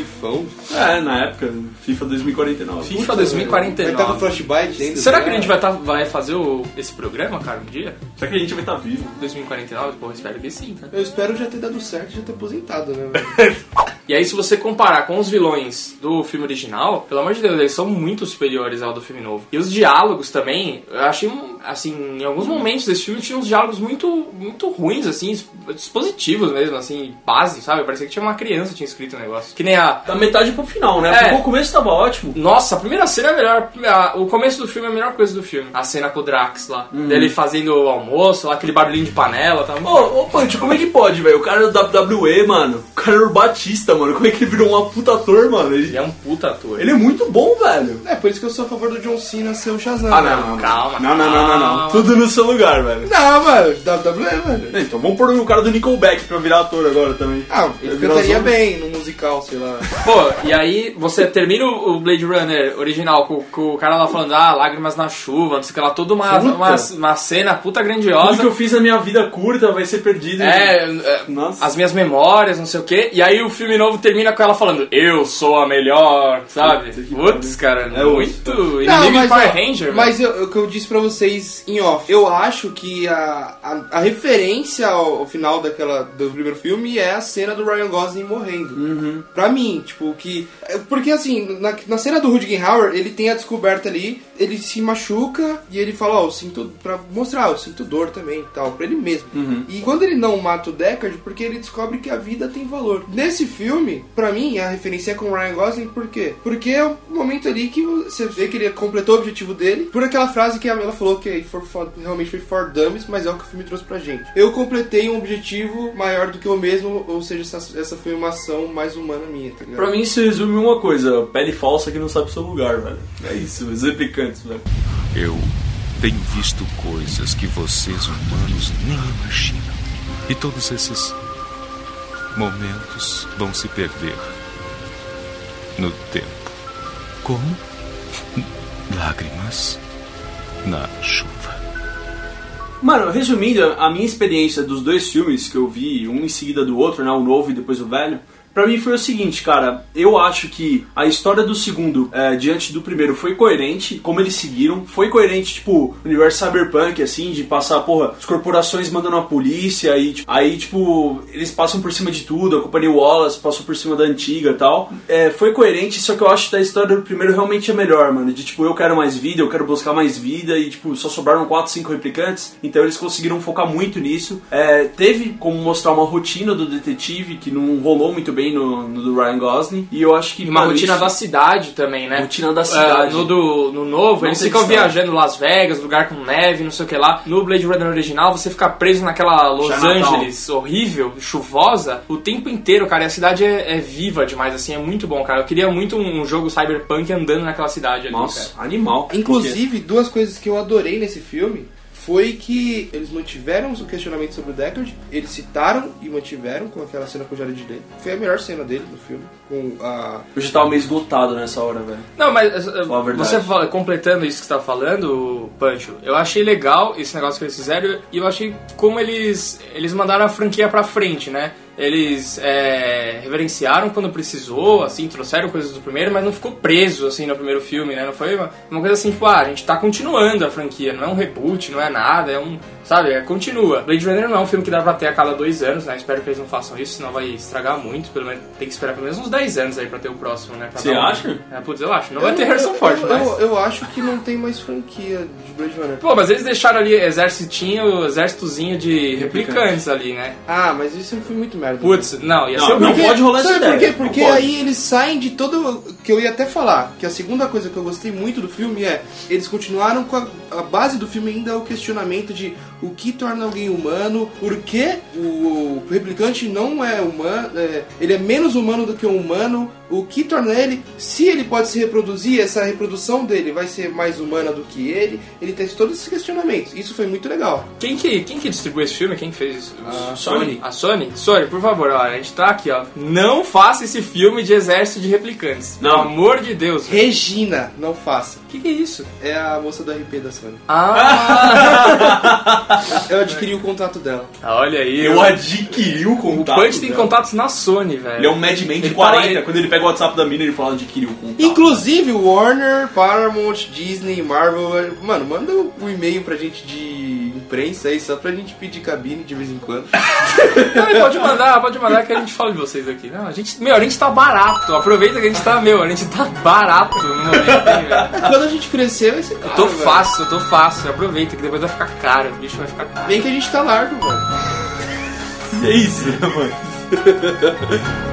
Fifão. É, na época, FIFA 2049. FIFA Vai 2049. estar no Frostbite ainda. Será tá? que a gente vai, tá- vai fazer o- esse programa, cara, um dia? Será que a gente vai estar vivo? 2049? Pô, espero que sim, tá? Eu espero já ter dado certo e já ter aposentado, né? [laughs] E aí, se você comparar com os vilões do filme original, pelo amor de Deus, eles são muito superiores ao do filme novo. E os diálogos também, eu achei, um- assim, em alguns momentos desse filme tinha uns diálogos muito, muito ruins, assim, dispositivos mesmo, assim, base, sabe? Parecia que tinha uma criança que tinha escrito o negócio. Que nem a. Da metade pro final, né? É. Porque o começo tava ótimo. Nossa, a primeira cena é a melhor. a- o começo do filme é a melhor coisa do filme. A cena com o Drax lá. Dele fazendo o almoço, lá, aquele barulhinho de panela, tá? Ô, ô Punch, como é que pode, velho? O cara era do WWE, mano. O cara era o Batista, mano. Como é que ele virou uma puta ator, mano? Ele, Ele é um puta ator. ele é muito bom, velho. É, por isso que eu sou a favor do John Cena ser o Shazam. Ah, não, não, Calma, Não, não, não, não, não. Tudo no seu lugar, velho. Não, mano, WWE, velho. Então vamos pôr o cara do Nickelback pra virar ator agora também. Ah, ele cantaria bem no musical, sei lá. Pô, e aí você termina o Blade Runner original com, com o cara lá falando, ah, lágrimas na chuva, não sei o que lá, toda uma, uma, uma cena puta Tudo grandiosa. que eu fiz na minha vida curta vai ser perdido. É, é, Nossa. as minhas memórias, não sei o que. E aí o filme novo termina com ela falando, eu sou a melhor, sabe? Putz, cara, É muito osso. inimigo de Power ó, Ranger. mas eu- o que eu disse pra vocês em off, eu acho que a, a, a referência ao, ao final daquela, do primeiro filme é a cena do Ryan Gosling morrendo. Uhum. Pra mim, tipo, que. Porque assim, na, na cena do Rutger Hauer, ele tem a descoberta ali, ele se machuca e ele fala, ó, eu sinto. Pra mostrar, eu sinto dor também e tal, pra ele mesmo. Uhum. E quando ele não mata o Deckard, porque ele descobre que a vida tem valor. Nesse filme, pra mim, a referência é com o Ryan Gosling, por quê? Porque é o momento ali que você vê que ele completou o objetivo dele, por aquela frase que ela falou que for, for- realmente foi for dummies, mas é o que o filme trouxe pra gente. Eu completei um objetivo maior do que eu mesmo, ou seja, essa, essa foi uma ação mais humana minha, tá ligado? Pra mim isso resume uma coisa, pele falsa que não sabe o seu lugar, velho. É isso, os replicantes, velho. Eu tenho visto coisas que vocês humanos nem imaginam. E todos esses momentos vão se perder no tempo. Como? Lágrimas na chuva. Mano, resumindo, a minha experiência dos dois filmes que eu vi, um em seguida do outro, né, o novo e depois o velho, pra mim foi o seguinte, cara, eu acho que a história do segundo é, diante do primeiro foi coerente, como eles seguiram, foi coerente, tipo, universo cyberpunk, assim, de passar, porra, as corporações mandando a polícia, e, tipo, aí, tipo, eles passam por cima de tudo, a companhia Wallace passou por cima da antiga e tal. É, foi coerente, só que eu acho que a história do primeiro realmente é melhor, mano, de tipo, eu quero mais vida, eu quero buscar mais vida, e, tipo, só sobraram 4, 5 replicantes, então eles conseguiram focar muito nisso. É, teve como mostrar uma rotina do detetive que não rolou muito bem no, no do Ryan Gosling. E eu acho que. E uma rotina isso- da cidade também, né? Rotina da É, cidade. no, do, no novo, Não eles ficam viajando Las Vegas, lugar com neve, não sei o que lá. No Blade Runner original, você fica preso naquela Los Chinatown. Angeles horrível, chuvosa, o tempo inteiro, cara. E a cidade é, é viva demais, assim, é muito bom, cara. Eu queria muito um jogo cyberpunk andando naquela cidade ali, Nossa, cara. animal. Inclusive, duas coisas que eu adorei nesse filme foi que eles mantiveram o questionamento sobre o Deckard, eles citaram e mantiveram com aquela cena com o Jared Leto. Foi a melhor cena dele no filme, com a... Eu já tava meio esgotado nessa hora, velho. Não, mas verdade. você fala- completando isso que você tá falando, Pancho, eu achei legal esse negócio que eles fizeram e eu achei como eles, eles mandaram a franquia pra frente, né? Eles é, reverenciaram quando precisou, assim, trouxeram coisas do primeiro, mas não ficou preso, assim, no primeiro filme, né? Não foi uma, uma coisa assim, tipo, ah, a gente tá continuando a franquia, não é um reboot, não é nada, é um, sabe? É, continua. Blade Runner não é um filme que dá pra ter a cada dois anos, né? Espero que eles não façam isso, senão vai estragar muito. Pelo menos tem que esperar pelo menos uns 10 anos aí pra ter o próximo, né? Pra Você um- acha? É, putz, eu acho. Não vai ter Eu- Harrison eu- Ford, eu, mas... eu, eu acho que não tem mais franquia de Blade Runner. Pô, mas eles deixaram ali exércitinho, exércitozinho de replicantes ali, né? Ah, mas isso foi muito merda. Putz, não, ia Não, ser não horrível. pode rolar essa Sabe por ideia. quê? Porque pode. aí eles saem de todo. Que eu ia até falar, que a segunda coisa que eu gostei muito do filme é eles continuaram com a, a base do filme ainda é o questionamento de o que torna alguém humano, por que o replicante não é humano, é, ele é menos humano do que um humano, o que torna ele, se ele pode se reproduzir, essa reprodução dele vai ser mais humana do que ele, ele tem todos esses questionamentos. Isso foi muito legal. Quem que, quem que distribui esse filme? Quem que fez isso? A Sony. A Sony? Sony, por favor, ó, a gente tá aqui, ó. Não faça esse filme de exército de replicantes. Não. Pelo amor de Deus. O Regina, não faça. que, que é isso? É a moça do RP da Sony. Ah! [laughs] Eu adquiri o contato dela. olha aí. Eu adquiri o O contato. Punch tem dela. contatos na Sony, velho. Ele é um Madman de Ele 40. tá- Quando ele pega o WhatsApp da mina, ele fala adquiriu o contato. Inclusive, Warner, Paramount, Disney, Marvel. Mano, manda um e-mail pra gente de imprensa aí, só pra gente pedir cabine de vez em quando. Não, pode mandar, pode mandar que a gente fala de vocês aqui. Não, a gente, meu, a gente tá barato. Aproveita que a gente tá, meu, a gente tá barato no momento, hein, velho. Quando a gente crescer, vai ser caro. Eu tô velho. fácil, eu tô fácil. Aproveita que depois vai ficar caro. O bicho vai ficar caro. Bem que a gente tá largo, mano. [laughs] É isso, né, mano? [laughs]